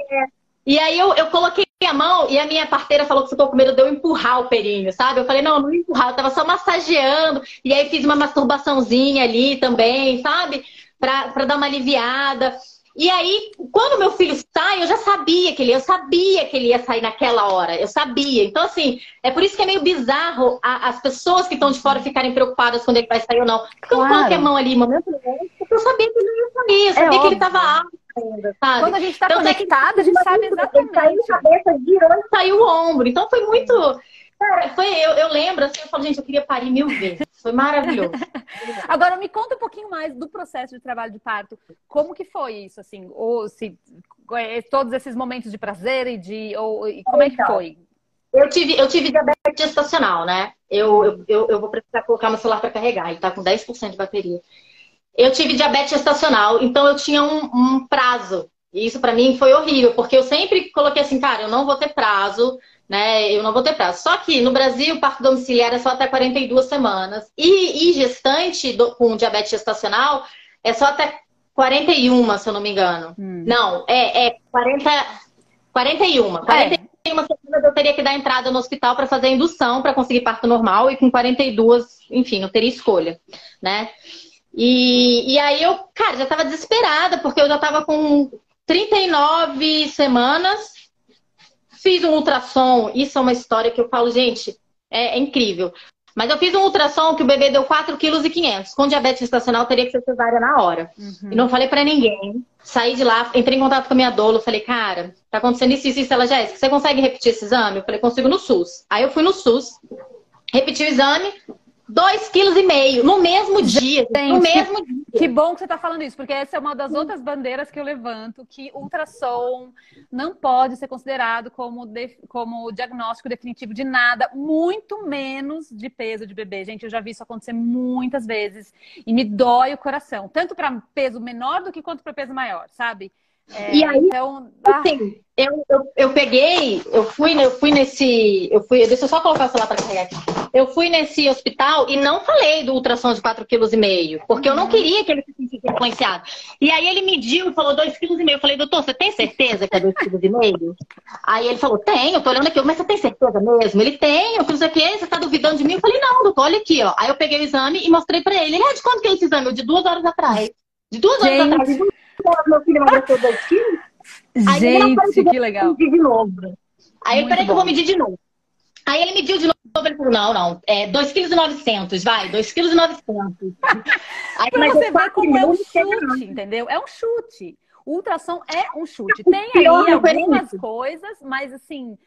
E aí eu, eu coloquei a mão e a minha parteira falou que ficou com medo de eu empurrar o perinho, sabe? Eu falei, não, não empurrar, eu tava só massageando. E aí fiz uma masturbaçãozinha ali também, sabe? Pra, pra dar uma aliviada. E aí, quando meu filho sai, eu já sabia que ele, eu sabia que ele ia sair naquela hora, eu sabia. Então, assim, é por isso que é meio bizarro a, as pessoas que estão de fora ficarem preocupadas quando ele vai sair ou não. Porque claro. eu não coloquei a mão ali, momento porque eu sabia que ele não ia sair, eu sabia é que óbvio. ele estava alto ainda, sabe? Quando a gente está então, conectada, a gente sabe exatamente. Ele saiu a cabeça, virou e saiu o ombro. Então, foi muito Cara, foi, eu, eu lembro, assim, eu falo, gente, eu queria parir mil vezes. Foi maravilhoso. Agora, me conta um pouquinho mais do processo de trabalho de parto. Como que foi isso, assim? Ou se é, todos esses momentos de prazer e de. Ou, e como é que então, foi? Eu tive, eu tive diabetes gestacional, né? Eu, eu, eu vou precisar colocar meu celular para carregar, ele tá com 10% de bateria. Eu tive diabetes gestacional, então eu tinha um, um prazo. E isso para mim foi horrível, porque eu sempre coloquei assim, cara, eu não vou ter prazo, né? Eu não vou ter prazo. Só que no Brasil, o parto domiciliar é só até 42 semanas. E, e gestante do, com diabetes gestacional é só até 41, se eu não me engano. Hum. Não, é, é 40, 41. 41 é. semanas eu teria que dar entrada no hospital para fazer a indução para conseguir parto normal e com 42, enfim, eu teria escolha, né? E, e aí eu, cara, já estava desesperada, porque eu já estava com 39 semanas Fiz um ultrassom, isso é uma história que eu falo, gente, é, é incrível. Mas eu fiz um ultrassom que o bebê deu 4,5 kg. Com diabetes gestacional teria que ser cesárea na hora. Uhum. E não falei para ninguém. Saí de lá, entrei em contato com a minha dolo, falei, cara, tá acontecendo isso, isso, isso. Ela, Jéssica, você consegue repetir esse exame? Eu falei, consigo no SUS. Aí eu fui no SUS, repeti o exame, Dois quilos e meio no mesmo dia. Gente, no mesmo dia. Que bom que você está falando isso, porque essa é uma das outras bandeiras que eu levanto, que ultrassom não pode ser considerado como, de, como diagnóstico definitivo de nada, muito menos de peso de bebê. Gente, eu já vi isso acontecer muitas vezes e me dói o coração, tanto para peso menor do que quanto para peso maior, sabe? É, e aí, então, assim, eu, eu, eu, peguei, eu fui, eu fui nesse. Eu fui, deixa eu só colocar o celular para carregar aqui. Eu fui nesse hospital e não falei do ultrassom de 4,5 kg, porque uhum. eu não uhum. queria que ele se sentisse influenciado. E aí ele mediu e falou 2,5 kg. Eu falei, doutor, você tem certeza que é 2,5 kg? Aí ele falou, tenho, eu tô olhando aqui, mas você tem certeza mesmo? Ele tem, eu fiz aqui, você tá duvidando de mim? Eu falei, não, doutor, olha aqui, ó. Aí eu peguei o exame e mostrei pra ele. Ele, ah, de quando que é esse exame? Eu, de duas horas atrás. De duas Gente. horas atrás. Meu filho emagreceu 2 quilos. Gente, que legal. De novo. Aí eu peraí que eu vou medir de novo. Aí ele mediu de novo, ele falou, não, não, é 2,9 kg, vai, 2,9 kg. Aí pra você ver como é um chute, entendeu? É um chute. O ultrassom é um chute. Tem aí algumas coisas, mas assim,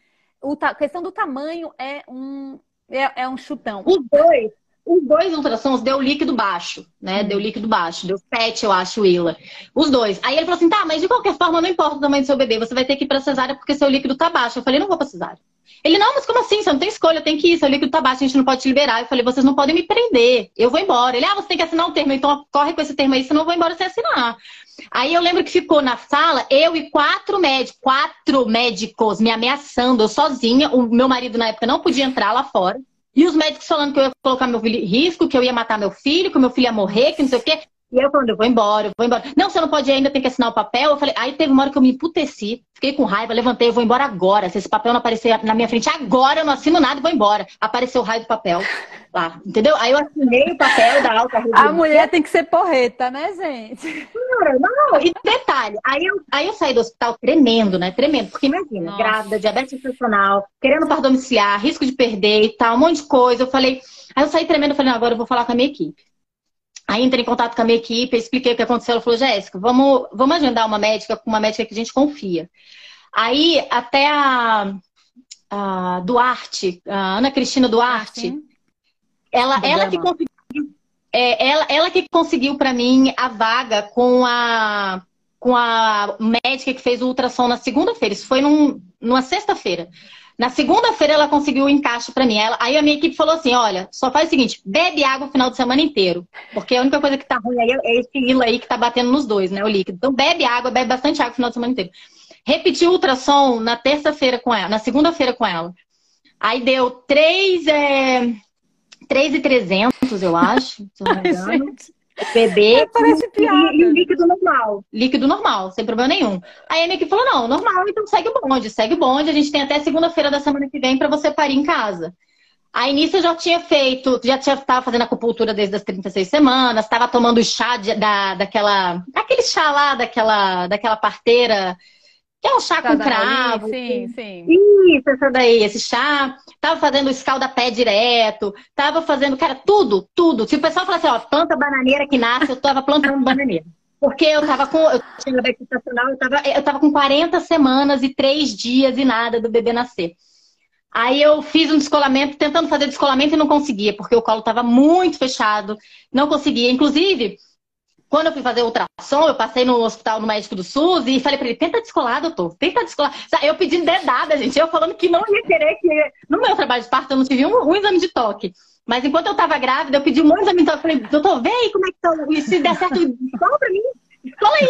a questão do tamanho é um, é, é um chutão. Os dois, os dois ultrassons deu líquido baixo, né? Deu líquido baixo, deu 7, eu acho, Willa. Os dois. Aí ele falou assim: tá, mas de qualquer forma, não importa o tamanho do seu bebê, você vai ter que ir pra cesárea porque seu líquido tá baixo. Eu falei: não vou pra cesárea. Ele, não, mas como assim? Você não tem escolha, tem que ir, seu líquido tá baixo, a gente não pode te liberar. Eu falei: vocês não podem me prender, eu vou embora. Ele, ah, você tem que assinar um termo, então corre com esse termo aí, senão eu vou embora sem assinar. Aí eu lembro que ficou na sala eu e quatro médicos, quatro médicos me ameaçando, eu sozinha. O meu marido na época não podia entrar lá fora. E os médicos falando que eu ia colocar meu filho em risco, que eu ia matar meu filho, que meu filho ia morrer, que não sei o quê. E eu falando, eu vou embora, eu vou embora. Não, você não pode ir ainda, tem que assinar o papel. Eu falei, aí teve uma hora que eu me emputeci, fiquei com raiva, levantei, eu vou embora agora. Se esse papel não aparecer na minha frente agora, eu não assino nada e vou embora. Apareceu o raio do papel lá, entendeu? Aí eu assinei o papel da alta A mulher tem que ser porreta, né, gente? Não, não, e detalhe, aí eu, aí eu saí do hospital tremendo, né? Tremendo, porque imagina, Nossa. grávida, diabetes funcional, querendo par domiciliar, risco de perder e tal, um monte de coisa. Eu falei, aí eu saí tremendo, eu falei, não, agora eu vou falar com a minha equipe. Aí entrei em contato com a minha equipe, expliquei o que aconteceu. Ela falou, Jéssica, vamos, vamos agendar uma médica com uma médica que a gente confia. Aí até a, a Duarte, a Ana Cristina Duarte, ela, ela que conseguiu, é, ela, ela que conseguiu para mim a vaga com a com a médica que fez o ultrassom na segunda-feira. Isso foi num, numa sexta-feira. Na segunda-feira ela conseguiu o encaixe para mim. Ela, aí a minha equipe falou assim: olha, só faz o seguinte, bebe água o final de semana inteiro. Porque a única coisa que tá ruim aí é esse hilo aí que tá batendo nos dois, né? O líquido. Então bebe água, bebe bastante água o final de semana inteiro. Repeti o ultrassom na terça-feira com ela, na segunda-feira com ela. Aí deu três, é, 3,300, eu acho, se não me engano. Bebê é, parece piada. E, líquido normal. Líquido normal, sem problema nenhum. Aí a Nick falou: não, normal, então segue o bonde, segue o bonde. A gente tem até segunda-feira da semana que vem para você parir em casa. Aí nisso eu já tinha feito, já tinha, tava fazendo acupuntura desde as 36 semanas, estava tomando chá de, da, daquela. aquele chá lá, daquela, daquela parteira, é um chá com cravo. Sim, sim. Isso, essa daí, esse chá. Tava fazendo escalda-pé direto, tava fazendo, cara, tudo, tudo. Se o pessoal falasse, ó, planta bananeira que nasce, eu tava plantando bananeira. Porque eu tava com. Eu tinha diabetes estacional, eu tava, eu tava com 40 semanas e 3 dias e nada do bebê nascer. Aí eu fiz um descolamento, tentando fazer descolamento e não conseguia, porque o colo estava muito fechado, não conseguia. Inclusive, quando eu fui fazer ultrassom, eu passei no hospital no médico do SUS e falei para ele: tenta descolar, doutor, tenta descolar. Eu pedindo dedada, gente, eu falando que não ia querer que. No meu trabalho de parto, eu não tive um, um exame de toque. Mas enquanto eu estava grávida, eu pedi um exame de toque. Falei, doutor, vem aí como é que tá. E se der certo, descola para mim, descola aí.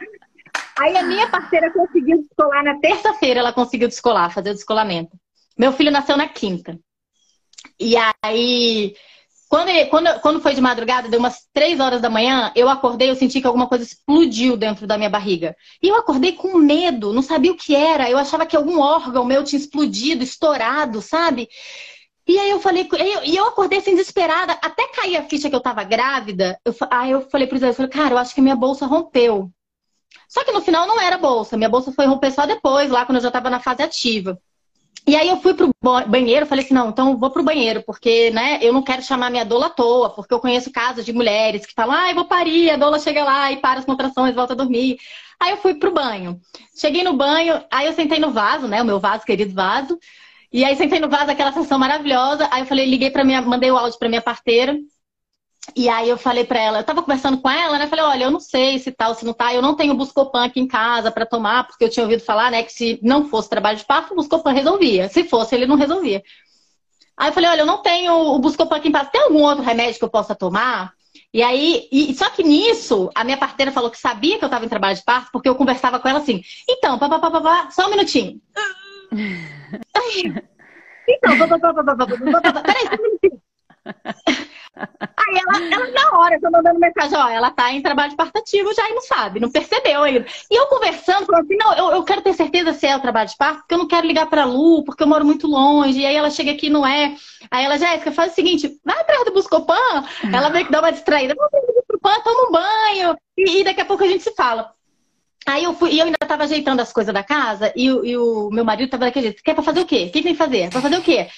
aí a minha parceira conseguiu descolar na terça-feira, ela conseguiu descolar, fazer o descolamento. Meu filho nasceu na quinta. E aí, quando, ele, quando, quando foi de madrugada, deu umas três horas da manhã, eu acordei, eu senti que alguma coisa explodiu dentro da minha barriga. E eu acordei com medo, não sabia o que era. Eu achava que algum órgão meu tinha explodido, estourado, sabe? E aí eu falei, e eu, acordei assim desesperada, até cair a ficha que eu tava grávida. Eu, aí eu falei pro Zé, eu falei, cara, eu acho que minha bolsa rompeu. Só que no final não era bolsa, minha bolsa foi romper só depois, lá quando eu já tava na fase ativa. E aí eu fui pro banheiro, falei assim, não, então vou pro banheiro, porque, né, eu não quero chamar minha doula à toa, porque eu conheço casos de mulheres que falam, ah, eu vou parir, a doula chega lá e para as contrações, volta a dormir. Aí eu fui pro banho. Cheguei no banho, aí eu sentei no vaso, né, o meu vaso, querido vaso, e aí sentei no vaso, aquela sensação maravilhosa, aí eu falei, liguei para minha, mandei o áudio para minha parteira, e aí eu falei para ela, eu tava conversando com ela, né? Falei, olha, eu não sei se tal, se não tá. Eu não tenho Buscopan aqui em casa para tomar, porque eu tinha ouvido falar, né, que se não fosse trabalho de parto, o Buscopan resolvia. Se fosse, ele não resolvia. Aí eu falei, olha, eu não tenho o Buscopan aqui em casa. Tem algum outro remédio que eu possa tomar? E aí, e, só que nisso, a minha parteira falou que sabia que eu tava em trabalho de parto, porque eu conversava com ela assim, então, papapá, só um minutinho. então, papapá, peraí, só um minutinho. Aí ela, ela, na hora, eu mandando mensagem, ó, ela tá em trabalho de parto ativo já e não sabe, não percebeu ainda. E eu conversando, falando assim, não, eu, eu quero ter certeza se é o trabalho de parto, porque eu não quero ligar pra Lu, porque eu moro muito longe. E aí ela chega aqui não é. Aí ela, Jéssica, faz o seguinte, vai atrás do Buscopan, ela meio que dá uma distraída, Buscopan, toma um banho, e, e daqui a pouco a gente se fala. Aí eu fui, e eu ainda tava ajeitando as coisas da casa, e, e o meu marido tava daquele jeito, quer pra fazer o quê? O que, tem que fazer? Pra fazer o quê?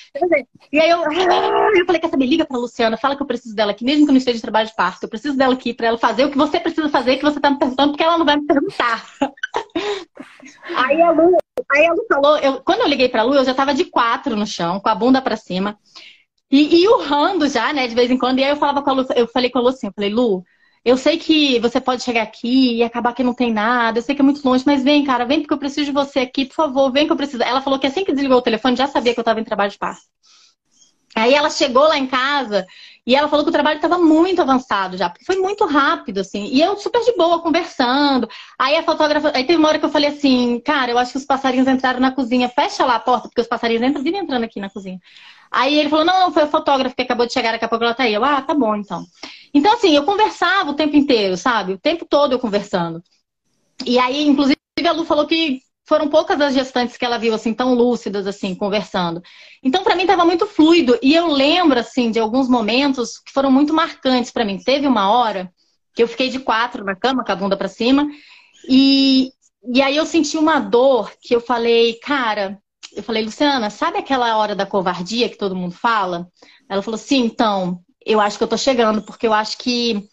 E aí eu, eu falei, quer saber? Liga pra Luciana, fala que eu preciso dela aqui, mesmo que eu não esteja de trabalho de parto, eu preciso dela aqui pra ela fazer o que você precisa fazer, que você tá me perguntando, porque ela não vai me perguntar. aí a Lu, aí a Lu falou, eu, quando eu liguei pra Lu, eu já tava de quatro no chão, com a bunda pra cima, e, e urrando já, né, de vez em quando, e aí eu falava com a Lu, eu falei com a Lu assim, eu falei, Lu, eu sei que você pode chegar aqui e acabar que não tem nada, eu sei que é muito longe, mas vem, cara, vem porque eu preciso de você aqui, por favor, vem que eu preciso. Ela falou que assim que desligou o telefone já sabia que eu estava em trabalho de parto. Aí ela chegou lá em casa e ela falou que o trabalho estava muito avançado já, porque foi muito rápido, assim. E eu super de boa, conversando. Aí a fotógrafa. Aí teve uma hora que eu falei assim, cara, eu acho que os passarinhos entraram na cozinha, fecha lá a porta, porque os passarinhos entram e entrando aqui na cozinha. Aí ele falou, não, não, foi o fotógrafo que acabou de chegar, daqui a pouco ela tá aí. Eu, ah, tá bom, então. Então, assim, eu conversava o tempo inteiro, sabe? O tempo todo eu conversando. E aí, inclusive, a Lu falou que foram poucas as gestantes que ela viu, assim, tão lúcidas, assim, conversando. Então, para mim, estava muito fluido. E eu lembro, assim, de alguns momentos que foram muito marcantes para mim. Teve uma hora que eu fiquei de quatro na cama, com a bunda para cima. E, e aí eu senti uma dor que eu falei, cara, eu falei, Luciana, sabe aquela hora da covardia que todo mundo fala? Ela falou, sim, então, eu acho que eu tô chegando, porque eu acho que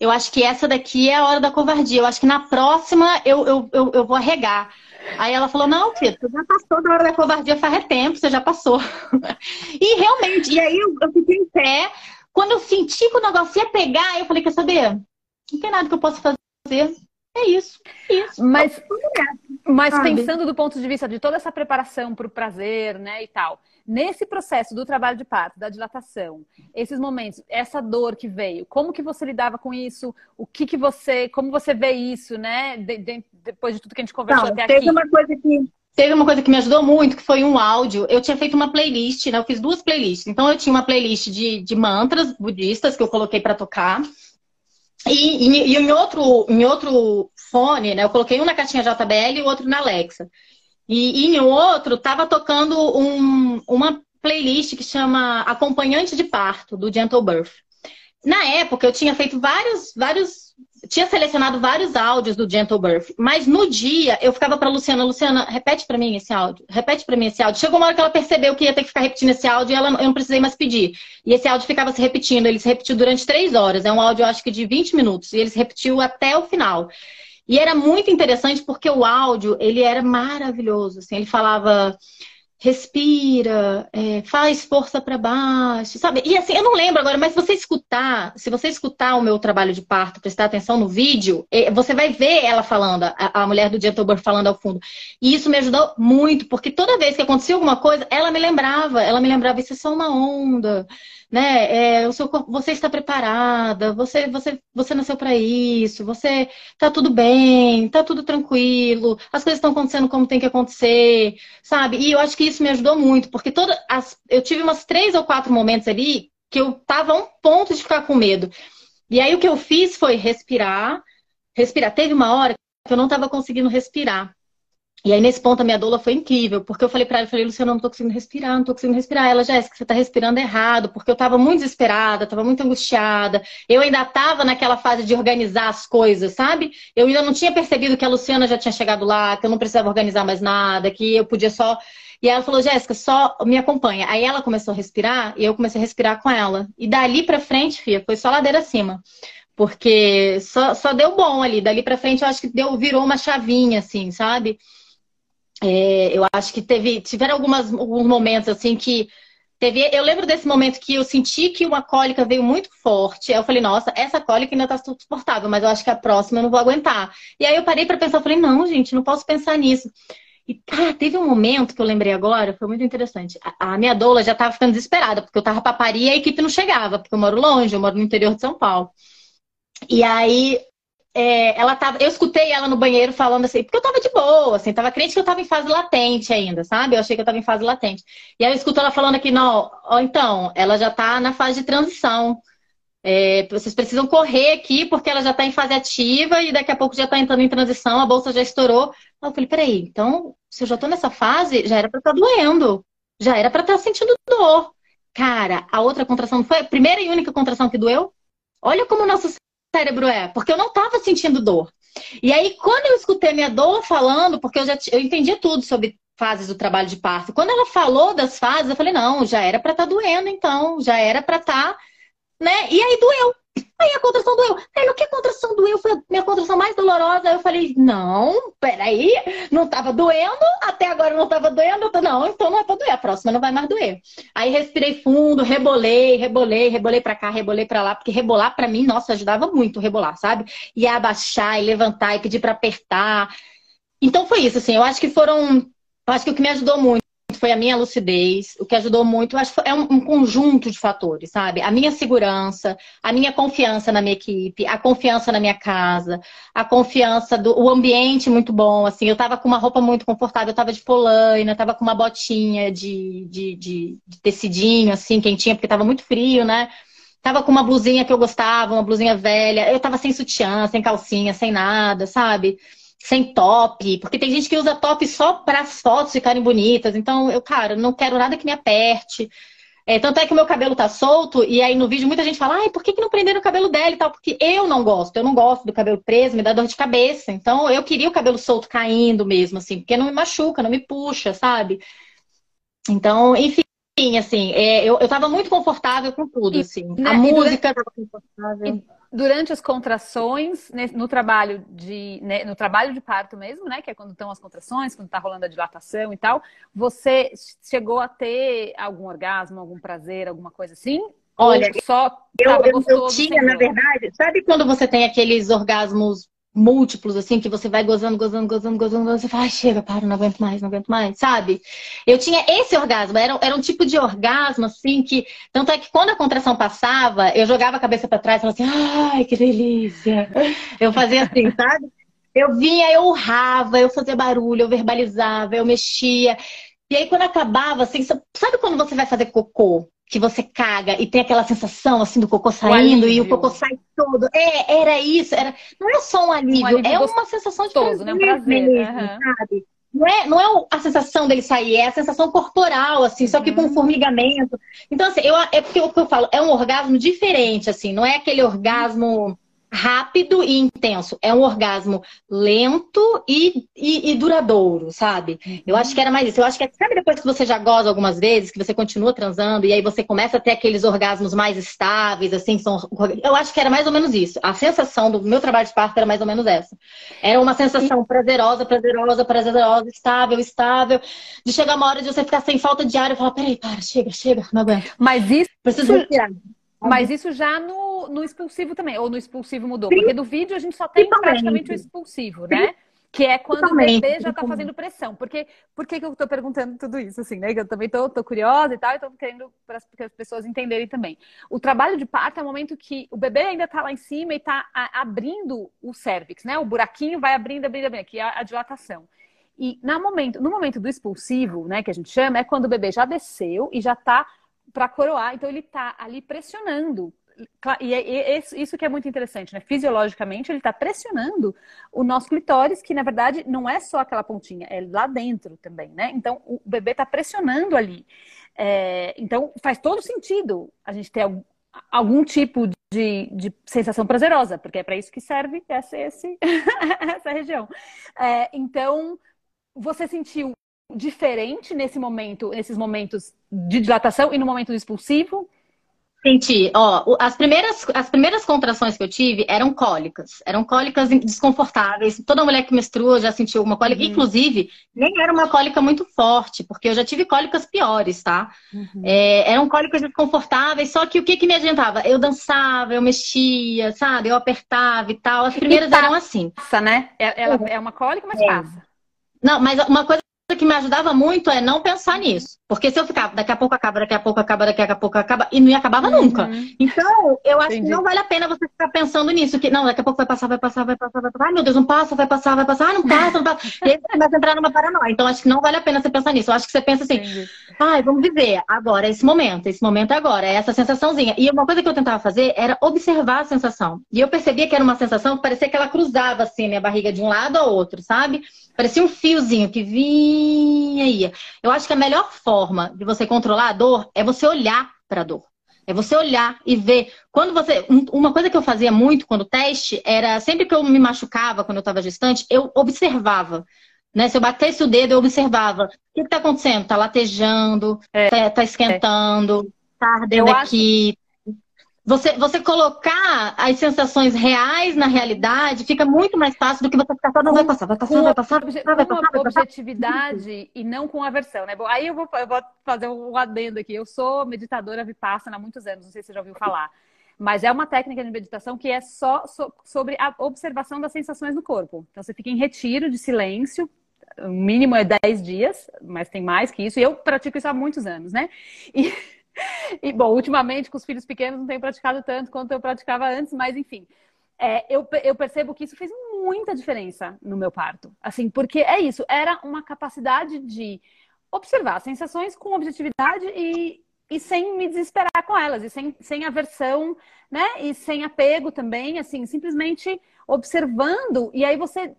eu acho que essa daqui é a hora da covardia. Eu acho que na próxima eu, eu, eu, eu vou arregar. Aí ela falou, não, filho, você já passou da hora da covardia faz tempo, você já passou. e realmente, e aí eu, eu fiquei em pé. Quando eu senti que o negócio ia pegar, eu falei, quer saber? Não tem nada que eu possa fazer. É isso. isso. Mas, mas pensando do ponto de vista de toda essa preparação para o prazer, né, e tal, nesse processo do trabalho de parto, da dilatação, esses momentos, essa dor que veio, como que você lidava com isso? O que que você, como você vê isso, né, de, de, depois de tudo que a gente conversou Não, até teve aqui? Teve uma coisa que teve uma coisa que me ajudou muito, que foi um áudio. Eu tinha feito uma playlist, né? Eu fiz duas playlists. Então eu tinha uma playlist de, de mantras budistas que eu coloquei para tocar. E, e, e, em, outro, em outro fone, né? Eu coloquei um na caixinha JBL e o outro na Alexa. E, e em outro tava tocando um, uma playlist que chama Acompanhante de Parto, do Gentle Birth. Na época, eu tinha feito vários, vários tinha selecionado vários áudios do Gentle Birth, mas no dia eu ficava para Luciana, Luciana, repete para mim esse áudio, repete para mim esse áudio. Chegou uma hora que ela percebeu que ia ter que ficar repetindo esse áudio e ela, eu não precisei mais pedir. E esse áudio ficava se repetindo, ele se repetiu durante três horas. É um áudio, acho que de 20 minutos, e ele se repetiu até o final. E era muito interessante porque o áudio, ele era maravilhoso. Assim, ele falava respira, é, faz força para baixo, sabe? E assim, eu não lembro agora, mas se você escutar, se você escutar o meu trabalho de parto, prestar atenção no vídeo, é, você vai ver ela falando, a, a mulher do Gentle falando ao fundo. E isso me ajudou muito, porque toda vez que acontecia alguma coisa, ela me lembrava, ela me lembrava, isso é só uma onda, né? É, o seu corpo, você está preparada, você, você, você nasceu para isso, você tá tudo bem, tá tudo tranquilo, as coisas estão acontecendo como tem que acontecer, sabe? E eu acho que isso me ajudou muito, porque toda as, eu tive umas três ou quatro momentos ali que eu tava a um ponto de ficar com medo. E aí o que eu fiz foi respirar, respirar. Teve uma hora que eu não estava conseguindo respirar. E aí, nesse ponto, a minha doula foi incrível, porque eu falei para ela, eu falei, Luciana, não tô conseguindo respirar, não tô conseguindo respirar. Ela, Jéssica, você tá respirando errado, porque eu tava muito desesperada, tava muito angustiada. Eu ainda tava naquela fase de organizar as coisas, sabe? Eu ainda não tinha percebido que a Luciana já tinha chegado lá, que eu não precisava organizar mais nada, que eu podia só. E ela falou, Jéssica, só me acompanha. Aí ela começou a respirar e eu comecei a respirar com ela. E dali pra frente, Fia, foi só ladeira acima. Porque só, só deu bom ali. Dali pra frente, eu acho que deu, virou uma chavinha, assim, sabe? É, eu acho que teve, tiveram algumas, alguns momentos assim que teve. Eu lembro desse momento que eu senti que uma cólica veio muito forte. Aí eu falei, nossa, essa cólica ainda tá suportável, mas eu acho que a próxima eu não vou aguentar. E aí eu parei para pensar, falei, não, gente, não posso pensar nisso. E tá, teve um momento que eu lembrei agora, foi muito interessante. A, a minha doula já tava ficando desesperada, porque eu tava pra parir e a equipe não chegava, porque eu moro longe, eu moro no interior de São Paulo. E aí é, ela tava, eu escutei ela no banheiro falando assim, porque eu tava de boa, assim, tava crente que eu tava em fase latente ainda, sabe? Eu achei que eu tava em fase latente. E aí eu escuto ela falando aqui, não, ó, então, ela já tá na fase de transição. É, vocês precisam correr aqui porque ela já tá em fase ativa e daqui a pouco já tá entrando em transição, a bolsa já estourou. eu falei, peraí, então, se eu já tô nessa fase, já era pra estar tá doendo. Já era pra estar tá sentindo dor. Cara, a outra contração foi a primeira e única contração que doeu? Olha como o nosso cérebro é, porque eu não estava sentindo dor. E aí, quando eu escutei minha doula falando, porque eu já eu entendia tudo sobre fases do trabalho de parto, quando ela falou das fases, eu falei, não, já era para estar tá doendo, então, já era para estar, tá, né? E aí doeu. Aí a contração doeu. Aí no que a contração doeu? Foi a minha contração mais dolorosa. Aí eu falei, não, peraí, não tava doendo, até agora não tava doendo. Tô, não, então não é pra doer, a próxima não vai mais doer. Aí respirei fundo, rebolei, rebolei, rebolei pra cá, rebolei pra lá, porque rebolar pra mim, nossa, ajudava muito rebolar, sabe? E abaixar, e levantar, e pedir pra apertar. Então foi isso, assim, eu acho que foram. Eu acho que o que me ajudou muito foi a minha lucidez, o que ajudou muito, acho que é um, conjunto de fatores, sabe? A minha segurança, a minha confiança na minha equipe, a confiança na minha casa, a confiança do o ambiente muito bom, assim, eu tava com uma roupa muito confortável, eu tava de polaina, tava com uma botinha de, de, de, de tecidinho, assim, quentinha, porque tava muito frio, né? Tava com uma blusinha que eu gostava, uma blusinha velha, eu tava sem sutiã, sem calcinha, sem nada, sabe? Sem top, porque tem gente que usa top só para as fotos ficarem bonitas. Então, eu, cara, não quero nada que me aperte. É, tanto é que o meu cabelo tá solto, e aí no vídeo muita gente fala, ai, por que, que não prenderam o cabelo dela e tal? Porque eu não gosto, eu não gosto do cabelo preso, me dá dor de cabeça. Então eu queria o cabelo solto caindo mesmo, assim, porque não me machuca, não me puxa, sabe? Então, enfim, assim, é, eu, eu tava muito confortável com tudo, assim. E, né, a música tava confortável. Durante as contrações, no trabalho de né, no trabalho de parto mesmo, né, que é quando estão as contrações, quando está rolando a dilatação e tal, você chegou a ter algum orgasmo, algum prazer, alguma coisa assim? Olha, só eu, eu, eu tinha, na verdade, sabe quando você tem aqueles orgasmos múltiplos, assim, que você vai gozando, gozando, gozando, gozando, você fala, chega, para, não aguento mais, não aguento mais, sabe? Eu tinha esse orgasmo, era, era um tipo de orgasmo, assim, que. Tanto é que quando a contração passava, eu jogava a cabeça para trás e falava assim, ai, que delícia. Eu fazia assim, sabe? Eu vinha, eu urrava, eu fazia barulho, eu verbalizava, eu mexia. E aí, quando acabava, assim, sabe quando você vai fazer cocô? Que você caga e tem aquela sensação assim do cocô saindo o e o cocô sai todo. É, era isso. Era... Não é só um alívio, um alívio é uma sensação de prazer, né? Um prazer mesmo, uhum. sabe? Não é, não é a sensação dele sair, é a sensação corporal, assim, só que com uhum. formigamento. Então, assim, eu, é porque o que eu falo, é um orgasmo diferente, assim, não é aquele orgasmo rápido e intenso. É um orgasmo lento e, e, e duradouro, sabe? Uhum. Eu acho que era mais isso. Eu acho que é, sabe depois que você já goza algumas vezes, que você continua transando, e aí você começa a ter aqueles orgasmos mais estáveis, assim, são. Eu acho que era mais ou menos isso. A sensação do meu trabalho de parto era mais ou menos essa. Era uma sensação prazerosa, prazerosa, prazerosa, estável, estável, de chegar uma hora de você ficar sem falta de ar e falar, peraí, para, chega, chega, não aguento. Mas isso. Preciso respirar. Mas isso já no, no expulsivo também, ou no expulsivo mudou? Sim. Porque no vídeo a gente só tem praticamente o expulsivo, né? Que é quando o bebê já está fazendo pressão. Porque, por que, que eu estou perguntando tudo isso, assim, né? Que eu também estou curiosa e tal, e estou querendo para as pessoas entenderem também. O trabalho de parto é o momento que o bebê ainda está lá em cima e está abrindo o cérvix, né? O buraquinho vai abrindo, abrindo, abrindo, que é a dilatação. E no momento, no momento do expulsivo, né, que a gente chama, é quando o bebê já desceu e já está para coroar. Então ele está ali pressionando. E é, isso que é muito interessante, né? Fisiologicamente, ele está pressionando o nosso clitóris, que na verdade não é só aquela pontinha, é lá dentro também, né? Então o bebê está pressionando ali. É, então faz todo sentido a gente ter algum, algum tipo de, de, sensação prazerosa, porque é para isso que serve essa, esse, essa região. É, então você sentiu diferente nesse momento, nesses momentos de dilatação e no momento do expulsivo? Senti, ó, as primeiras, as primeiras contrações que eu tive eram cólicas, eram cólicas desconfortáveis. Toda mulher que menstrua já sentiu alguma cólica, uhum. inclusive, nem era uma cólica muito forte, porque eu já tive cólicas piores, tá? Uhum. É, eram cólicas desconfortáveis, só que o que, que me adiantava? Eu dançava, eu mexia, sabe? Eu apertava e tal. As primeiras eram assim. Passa, né? É, ela, é uma cólica, mas é. passa. Não, mas uma coisa que me ajudava muito é não pensar nisso. Porque se eu ficava, daqui a pouco acaba, daqui a pouco acaba, daqui a pouco acaba, e não acabava uhum. nunca. Então, eu acho Entendi. que não vale a pena você ficar pensando nisso, que não, daqui a pouco vai passar, vai passar, vai passar, vai passar. Ai, meu Deus, não passa, vai passar, vai passar, ah, não passa, não passa. e aí você começa a entrar numa paranoia. Então, acho que não vale a pena você pensar nisso. Eu acho que você pensa assim, Entendi. ai, vamos viver agora, esse momento, esse momento é agora, é essa sensaçãozinha. E uma coisa que eu tentava fazer era observar a sensação. E eu percebia que era uma sensação que parecia que ela cruzava assim, minha barriga de um lado ao outro, sabe? Parecia um fiozinho que vinha e ia. Eu acho que a melhor forma de você controlar a dor é você olhar para a dor. É você olhar e ver. Quando você. Uma coisa que eu fazia muito quando teste era sempre que eu me machucava quando eu estava gestante, eu observava. Né? Se eu batesse o dedo, eu observava. O que está acontecendo? Está latejando, está é, tá, tá esquentando, está ardendo aqui, você, você colocar as sensações reais na realidade fica muito mais fácil do que você ficar vai passar, vai passar, vai passar, vai passar, vai passar. Com objetividade e não com aversão, né? Bom, aí eu vou, eu vou fazer um adendo aqui. Eu sou meditadora vipassana há muitos anos, não sei se você já ouviu falar. Mas é uma técnica de meditação que é só so, sobre a observação das sensações no corpo. Então você fica em retiro de silêncio, o mínimo é 10 dias, mas tem mais que isso. E eu pratico isso há muitos anos, né? E e, bom, ultimamente, com os filhos pequenos, não tenho praticado tanto quanto eu praticava antes, mas enfim. É, eu, eu percebo que isso fez muita diferença no meu parto. Assim, porque é isso, era uma capacidade de observar sensações com objetividade e, e sem me desesperar com elas, e sem, sem aversão, né? E sem apego também, assim, simplesmente observando, e aí você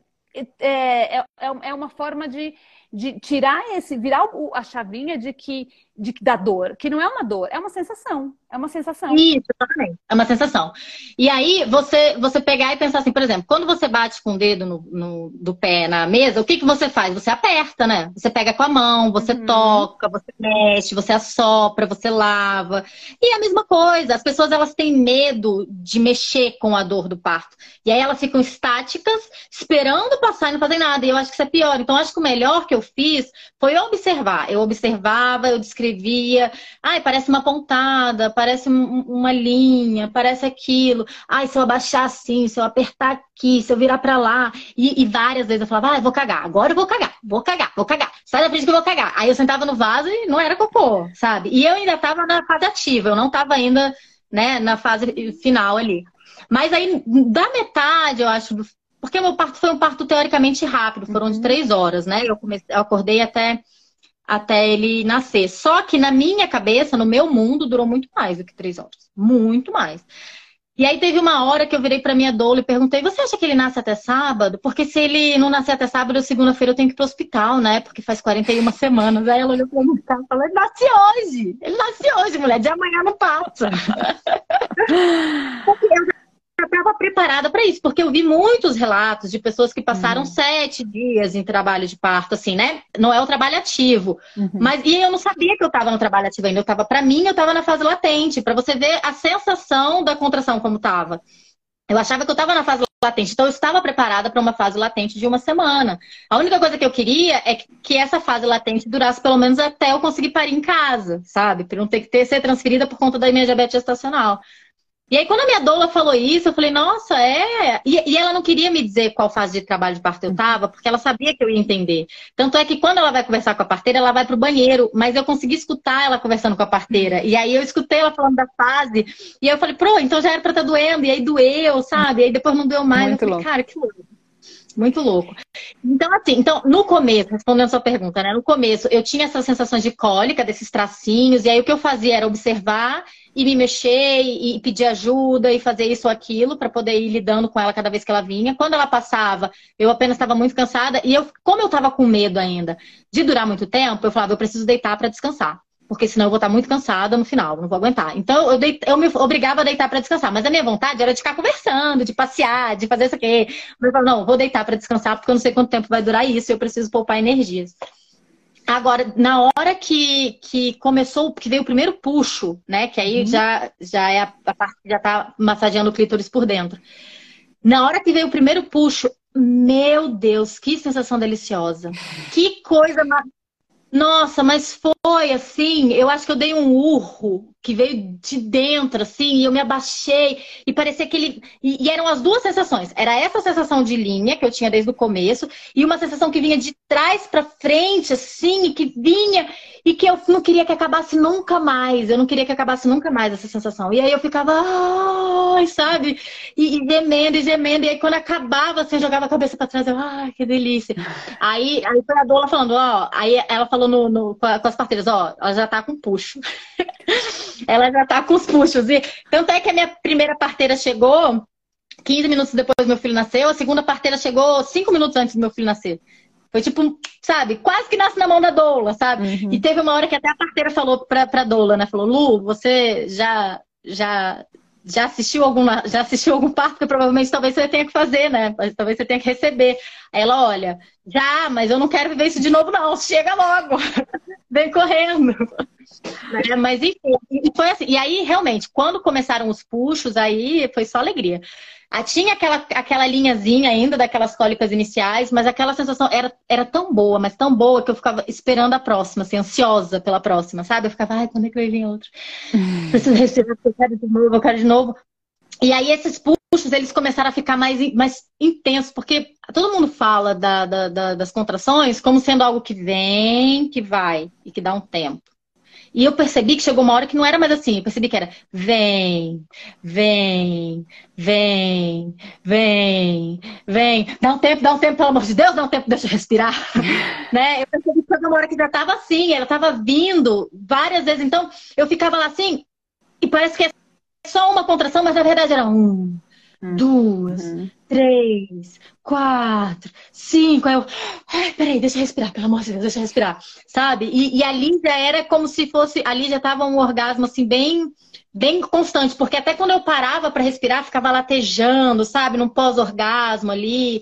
é, é, é uma forma de de tirar esse, virar a chavinha de que, de, da dor, que não é uma dor, é uma sensação. É uma sensação. Isso, exatamente. É uma sensação. E aí, você, você pegar e pensar assim, por exemplo, quando você bate com o dedo no, no do pé na mesa, o que, que você faz? Você aperta, né? Você pega com a mão, você uhum. toca, você mexe, você assopra, você lava. E é a mesma coisa, as pessoas elas têm medo de mexer com a dor do parto. E aí elas ficam estáticas, esperando passar e não fazem nada. E eu acho que isso é pior. Então, acho que o melhor que eu fiz foi observar. Eu observava, eu descrevia. Ai, parece uma pontada, parece uma linha, parece aquilo. Ai, se eu abaixar assim, se eu apertar aqui, se eu virar para lá. E, e, várias vezes eu falava, ah, vou cagar, agora eu vou cagar, vou cagar, vou cagar. Sai da frente que eu vou cagar. Aí eu sentava no vaso e não era cocô, sabe? E eu ainda tava na fase ativa, eu não tava ainda, né, na fase final ali. Mas aí, da metade, eu acho, Porque meu parto foi um parto teoricamente rápido, foram de uhum. três horas, né? Eu, comecei, eu acordei até, até ele nascer. Só que na minha cabeça, no meu mundo, durou muito mais do que três horas. Muito mais. E aí teve uma hora que eu virei para minha doula e perguntei: "Você acha que ele nasce até sábado? Porque se ele não nascer até sábado, segunda-feira eu tenho que ir pro hospital, né? Porque faz 41 semanas". Aí ela olhou para mim e falou: "Ele nasce hoje. Ele nasce hoje, mulher, de amanhã não passa". Porque eu estava preparada para isso, porque eu vi muitos relatos de pessoas que passaram uhum. sete dias em trabalho de parto, assim, né? Não é o trabalho ativo. Uhum. Mas e eu não sabia que eu estava no trabalho ativo ainda. Eu tava, para mim, eu estava na fase latente, para você ver a sensação da contração como estava. Eu achava que eu estava na fase latente, então eu estava preparada para uma fase latente de uma semana. A única coisa que eu queria é que essa fase latente durasse pelo menos até eu conseguir parir em casa, sabe? Para não ter que ter, ser transferida por conta da minha diabetes gestacional. E aí, quando a minha doula falou isso, eu falei, nossa, é. E, e, ela não queria me dizer qual fase de trabalho de parto eu estava, porque ela sabia que eu ia entender. Tanto é que quando ela vai conversar com a parteira, ela vai pro banheiro, mas eu consegui escutar ela conversando com a parteira. E aí eu escutei ela falando da fase, e aí eu falei, pô, então já era pra estar tá doendo, e aí doeu, sabe? E aí depois não doeu mais. Muito eu falei, louco. cara, que louco. Muito louco. Então, assim, então, no começo, respondendo a sua pergunta, né? No começo, eu tinha essas sensações de cólica, desses tracinhos, e aí o que eu fazia era observar e me mexer e, pedir ajuda e fazer isso ou aquilo para poder ir lidando com ela cada vez que ela vinha. Quando ela passava, eu apenas estava muito cansada e eu, como eu estava com medo ainda de durar muito tempo, eu falava, eu preciso deitar para descansar. Porque senão eu vou estar muito cansada no final, não vou aguentar. Então eu, deit... eu me obrigava a deitar para descansar. Mas a minha vontade era de ficar conversando, de passear, de fazer isso aqui. Mas eu falava, não, vou deitar para descansar porque eu não sei quanto tempo vai durar isso e eu preciso poupar energias. Agora, na hora que, que começou, que veio o primeiro puxo, né? Que aí uhum. já, já é a, a parte que já tá massageando o clítoris por dentro. Na hora que veio o primeiro puxo, meu Deus, que sensação deliciosa. Que coisa nossa, mas foi assim, eu acho que eu dei um urro que veio de dentro, assim, e eu me abaixei, e parecia que ele. E, e, eram as duas sensações. Era essa sensação de linha que eu tinha desde o começo, e uma sensação que vinha de trás para frente, assim, e que vinha, e que eu não queria que acabasse nunca mais. Eu não queria que acabasse nunca mais essa sensação. E aí eu ficava, ai, sabe? E, e gemendo, e gemendo, e aí quando acabava, assim, eu jogava a cabeça para trás, eu, ai, que delícia. Aí, aí foi a Dola falando, ó, aí ela falou no, no com, as parteiras, ó, ela já tá com puxo. Ela já tá com os puxos. E tanto é que a minha primeira parteira chegou 15 minutos depois do meu filho nasceu, a segunda parteira chegou 5 minutos antes do meu filho nascer. Foi tipo, sabe, quase que nasce na mão da doula, sabe? Uhum. E teve uma hora que até a parteira falou pra, pra doula, né? Falou, Lu, você já, já, já assistiu algum, já assistiu algum parto que provavelmente talvez você tenha que fazer, né? Talvez você tenha que receber. Aí ela, olha, já, mas eu não quero viver isso de novo, não. Chega logo. Vem correndo. Né? Mas enfim, foi assim. E aí, realmente, quando começaram os puxos, aí foi só alegria. Ah, tinha aquela, aquela linhazinha ainda daquelas cólicas iniciais, mas aquela sensação era, era tão boa, mas tão boa que eu ficava esperando a próxima, assim, ansiosa pela próxima, sabe? Eu ficava, ai, quando é que vai vir outro? Preciso respirar, eu quero de novo, eu quero de novo. E aí esses puxos, eles começaram a ficar mais, mais intensos, porque todo mundo fala da, da, da, das contrações como sendo algo que vem, que vai e que dá um tempo. E eu percebi que chegou uma hora que não era mais assim. Eu percebi que era vem, vem, vem, vem, vem. Dá um tempo, dá um tempo, pelo amor de Deus, dá um tempo, deixa eu respirar. né? Eu percebi que chegou uma hora que já estava assim, ela estava vindo várias vezes. Então, eu ficava lá assim, e parece que é só uma contração, mas na verdade era um, Uhum. duas, uhum. três, quatro, cinco. Aí eu, ai, peraí, deixa eu respirar, pelo amor de Deus, deixa eu respirar, sabe? E, e ali já era como se fosse, ali já tava um orgasmo assim, bem, bem constante, porque até quando eu parava para respirar, ficava latejando, sabe? Num pós-orgasmo ali.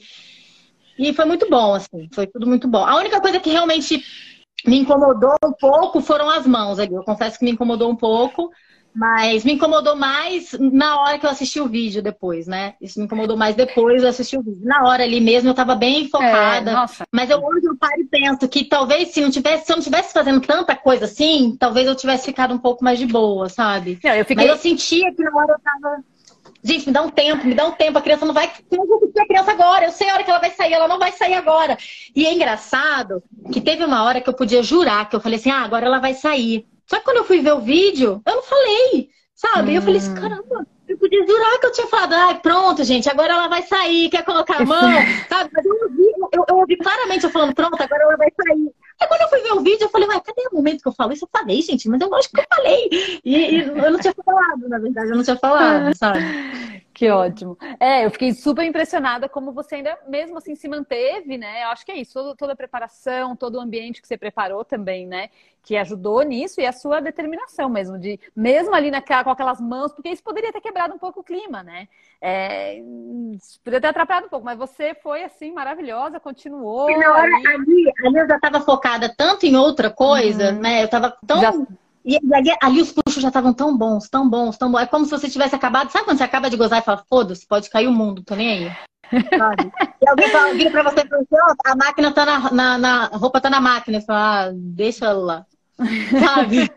E foi muito bom, assim, foi tudo muito bom. A única coisa que realmente me incomodou um pouco foram as mãos ali. Eu confesso que me incomodou um pouco. Mas me incomodou mais na hora que eu assisti o vídeo depois, né? Isso me incomodou mais depois eu assisti o vídeo. Na hora ali mesmo eu tava bem focada. É, mas eu hoje eu paro e penso que talvez se, não tivesse, se eu não tivesse fazendo tanta coisa assim, talvez eu tivesse ficado um pouco mais de boa, sabe? Não, eu fiquei... Mas eu sentia que na hora eu tava. Gente, me dá um tempo, me dá um tempo. A criança não vai. Eu vou a criança agora. Eu sei a hora que ela vai sair, ela não vai sair agora. E é engraçado que teve uma hora que eu podia jurar, que eu falei assim: ah, agora ela vai sair. Só que quando eu fui ver o vídeo, eu não falei, sabe? Hum. Eu falei assim, hum. caramba, eu podia jurar que eu tinha falado, ai, pronto, gente, agora ela vai sair, quer colocar a mão, sabe? Mas eu ouvi, eu, eu ouvi claramente eu falando, pronto, agora ela vai sair. Aí quando eu fui ver o vídeo, eu falei, ué, cadê o momento que eu falo isso? Eu falei, gente, mas eu acho que eu falei. E, e eu não tinha falado, na verdade, eu não tinha falado, sabe? Que ótimo. É, eu fiquei super impressionada como você ainda, mesmo assim, se manteve, né? Eu acho que é isso, toda, toda a preparação, todo o ambiente que você preparou também, né? Que ajudou nisso e a sua determinação mesmo, de mesmo ali naquela, com aquelas mãos, porque isso poderia ter quebrado um pouco o clima, né? É, poderia ter atrapalhado um pouco, mas você foi assim, maravilhosa, continuou. E na hora, ali, ali, eu já estava focada tanto em outra coisa, uhum. né? Eu estava tão. Já e ali, ali os puxos já estavam tão bons, tão bons, tão bons. É como se você tivesse acabado. Sabe quando você acaba de gozar e fala, foda-se, pode cair o mundo, tô nem aí. Sabe? E alguém fala, vira pra você assim, a máquina tá na, na, na, A roupa tá na máquina. Você fala, ah, deixa lá. Sabe?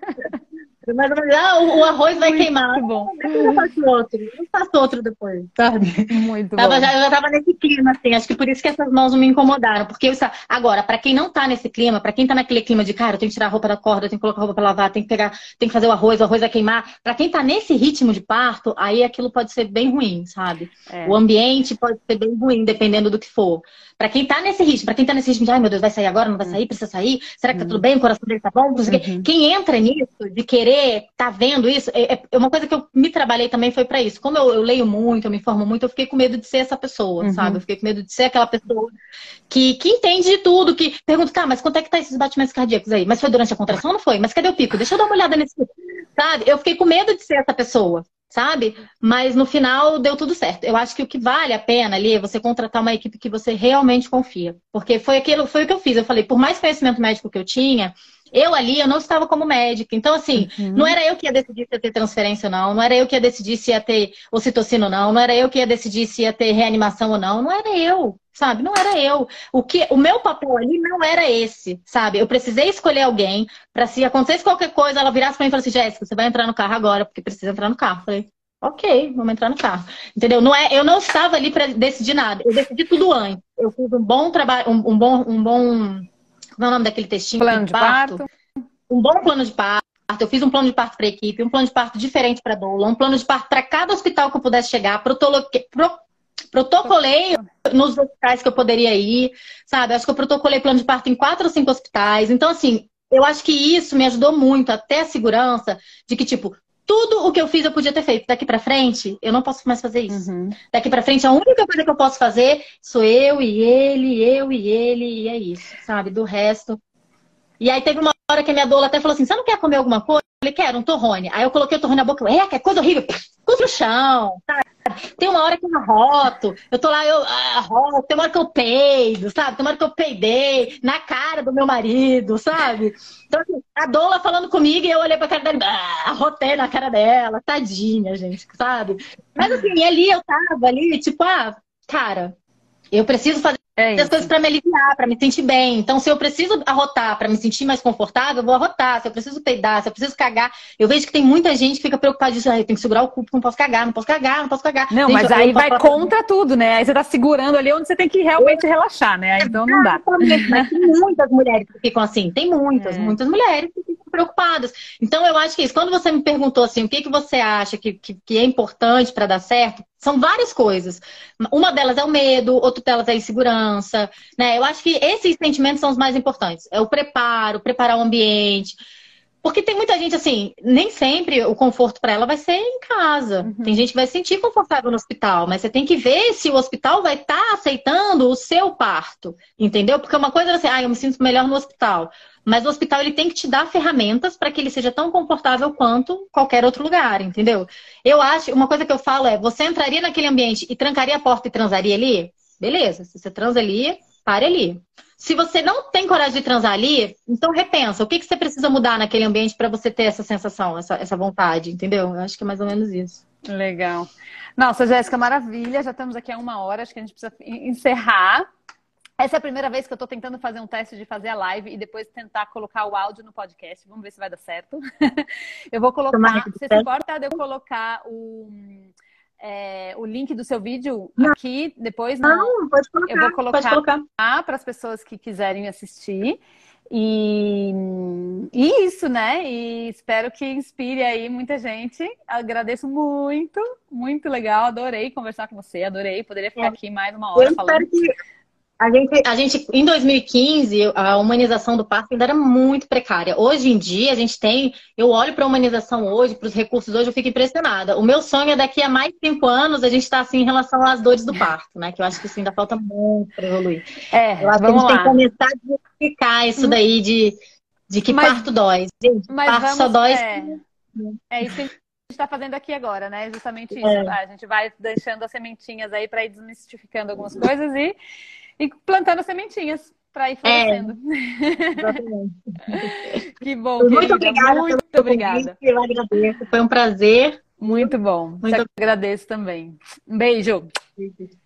Mas ah, o, arroz vai Muito queimar. Bom. Eu faço outro. Eu faço outro depois, sabe? Muito tava, bom. Já, eu já tava nesse clima, assim. Acho que por isso que essas mãos não me incomodaram. Porque eu, agora, para quem não tá nesse clima, para quem tá naquele clima de, cara, eu tenho que tirar a roupa da corda, eu tenho que colocar a roupa pra lavar, tem que pegar, tem que fazer o arroz, o arroz vai queimar. Para quem tá nesse ritmo de parto, aí aquilo pode ser bem ruim, sabe? É. O ambiente pode ser bem ruim, dependendo do que for. Para quem tá nesse ritmo, para quem tá nesse ritmo de, ai meu Deus, vai sair agora, não vai sair, precisa sair, será que tá tudo bem, o coração dele tá bom? Uhum. Quem entra nisso, de querer tá vendo isso, é, é uma coisa que eu me trabalhei também foi para isso. Como eu, eu, leio muito, eu me informo muito, eu fiquei com medo de ser essa pessoa, uhum. sabe? Eu fiquei com medo de ser aquela pessoa que, que entende de tudo, que pergunta, tá, mas quanto é que tá esses batimentos cardíacos aí? Mas foi durante a contração ou não foi? Mas cadê o pico? Deixa eu dar uma olhada nesse. Sabe? Eu fiquei com medo de ser essa pessoa sabe? Mas no final deu tudo certo. Eu acho que o que vale a pena ali é você contratar uma equipe que você realmente confia. Porque foi aquilo, foi o que eu fiz. Eu falei, por mais conhecimento médico que eu tinha, eu ali, eu não estava como médica. Então, assim, uhum. não era eu que ia decidir se ia ter transferência ou não, não era eu que ia decidir se ia ter ocitocina ou não, não era eu que ia decidir se ia ter reanimação ou não, não era eu, sabe? Não era eu. O que, o meu papel ali não era esse, sabe? Eu precisei escolher alguém para se acontecesse qualquer coisa, ela virasse para mim e falasse, Jéssica, você vai entrar no carro agora, porque precisa entrar no carro. Eu falei, ok, vamos entrar no carro. Entendeu? Não é, eu não estava ali para decidir nada. Eu decidi tudo antes. Eu fiz um bom trabalho, um, um bom, um bom como é o nome daquele textinho? Plano de parto. parto. Um bom plano de parto. Eu fiz um plano de parto para a equipe, um plano de parto diferente para a doula, um plano de parto para cada hospital que eu pudesse chegar, protoloque... Pro... protocolei nos hospitais que eu poderia ir, sabe? Acho que eu protocolei plano de parto em quatro ou cinco hospitais. Então, assim, eu acho que isso me ajudou muito, até a segurança, de que, tipo, tudo o que eu fiz eu podia ter feito. Daqui para frente, eu não posso mais fazer isso. Uhum. Daqui para frente, a única coisa que eu posso fazer sou eu e ele, eu e ele, e é isso, sabe? Do resto. E aí teve uma hora que a minha doula até falou assim: você não quer comer alguma coisa? Falei, quero, um torrone. Aí eu coloquei o torrone na boca, é, que é coisa horrível, cuspe no chão, sabe? Tem uma hora que eu arroto, eu tô lá, eu arroto, tem uma hora que eu peido, sabe? Tem uma hora que eu peidei na cara do meu marido, sabe? Então, assim, a doula falando comigo e eu olhei pra cara dela, ah, arrotei na cara dela, tadinha, gente, sabe? Mas assim, ali eu tava ali, tipo, ah, cara, eu preciso fazer é as coisas para me aliviar, para me sentir bem. Então, se eu preciso arrotar para me sentir mais confortável, eu vou arrotar. Se eu preciso peidar, se eu preciso cagar. Eu vejo que tem muita gente que fica preocupada disso. Ah, eu tenho que segurar o cu, não posso cagar, não posso cagar, não posso cagar. Não, gente, mas aí vai contra tudo, né? Aí você tá segurando ali onde você tem que realmente eu... relaxar, né? Então não dá. Mas tem muitas mulheres que ficam assim. Tem muitas, é. muitas mulheres que ficam preocupadas. Então, eu acho que isso. Quando você me perguntou assim, o que, que você acha que, que, que é importante para dar certo, são várias coisas. Uma delas é o medo, outra delas é a insegurança, né? Eu acho que esses sentimentos são os mais importantes. É o preparo, preparar o ambiente. Porque tem muita gente assim, nem sempre o conforto para ela vai ser em casa. Uhum. Tem gente que vai se sentir confortável no hospital, mas você tem que ver se o hospital vai estar tá aceitando o seu parto, entendeu? Porque uma coisa é assim, ah, eu me sinto melhor no hospital. Mas o hospital ele tem que te dar ferramentas para que ele seja tão confortável quanto qualquer outro lugar, entendeu? Eu acho, uma coisa que eu falo é, você entraria naquele ambiente e trancaria a porta e transaria ali? Beleza, se você transa ali, pare ali. Se você não tem coragem de transar ali, então repensa. O que, que você precisa mudar naquele ambiente para você ter essa sensação, essa, essa vontade, entendeu? Eu acho que é mais ou menos isso. Legal. Nossa, Jéssica, maravilha. Já estamos aqui há uma hora, acho que a gente precisa encerrar. Essa é a primeira vez que eu estou tentando fazer um teste de fazer a live e depois tentar colocar o áudio no podcast. Vamos ver se vai dar certo. eu vou colocar. Você se importa de eu colocar o, é, o link do seu vídeo Não. aqui depois? Não, pode colocar. Eu vou colocar. para as pessoas que quiserem assistir. E, e isso, né? E espero que inspire aí muita gente. Agradeço muito, muito legal. Adorei conversar com você, adorei. Poderia ficar É. aqui mais uma hora Eu falando. espero que a gente, a gente, em 2015, a humanização do parto ainda era muito precária. Hoje em dia, a gente tem. Eu olho para a humanização hoje, para os recursos hoje, eu fico impressionada. O meu sonho é daqui a mais cinco anos a gente estar assim em relação às dores do parto, né? Que eu acho que isso ainda falta muito para evoluir. É, Eu acho que a vamos gente tem que lá. começar a desmistificar isso daí de, de que Mas- parto dói. Gente, parto vamos, só dói. é, é isso que a gente está fazendo aqui agora, né? Justamente isso. É. A gente vai deixando as sementinhas aí para ir desmistificando algumas coisas e, e plantando as sementinhas para ir florescendo. Exatamente. Que bom, Muito querida. obrigada Muito obrigada. Eu agradeço. Foi um prazer. Muito bom. Muito Te agradeço também. Um beijo.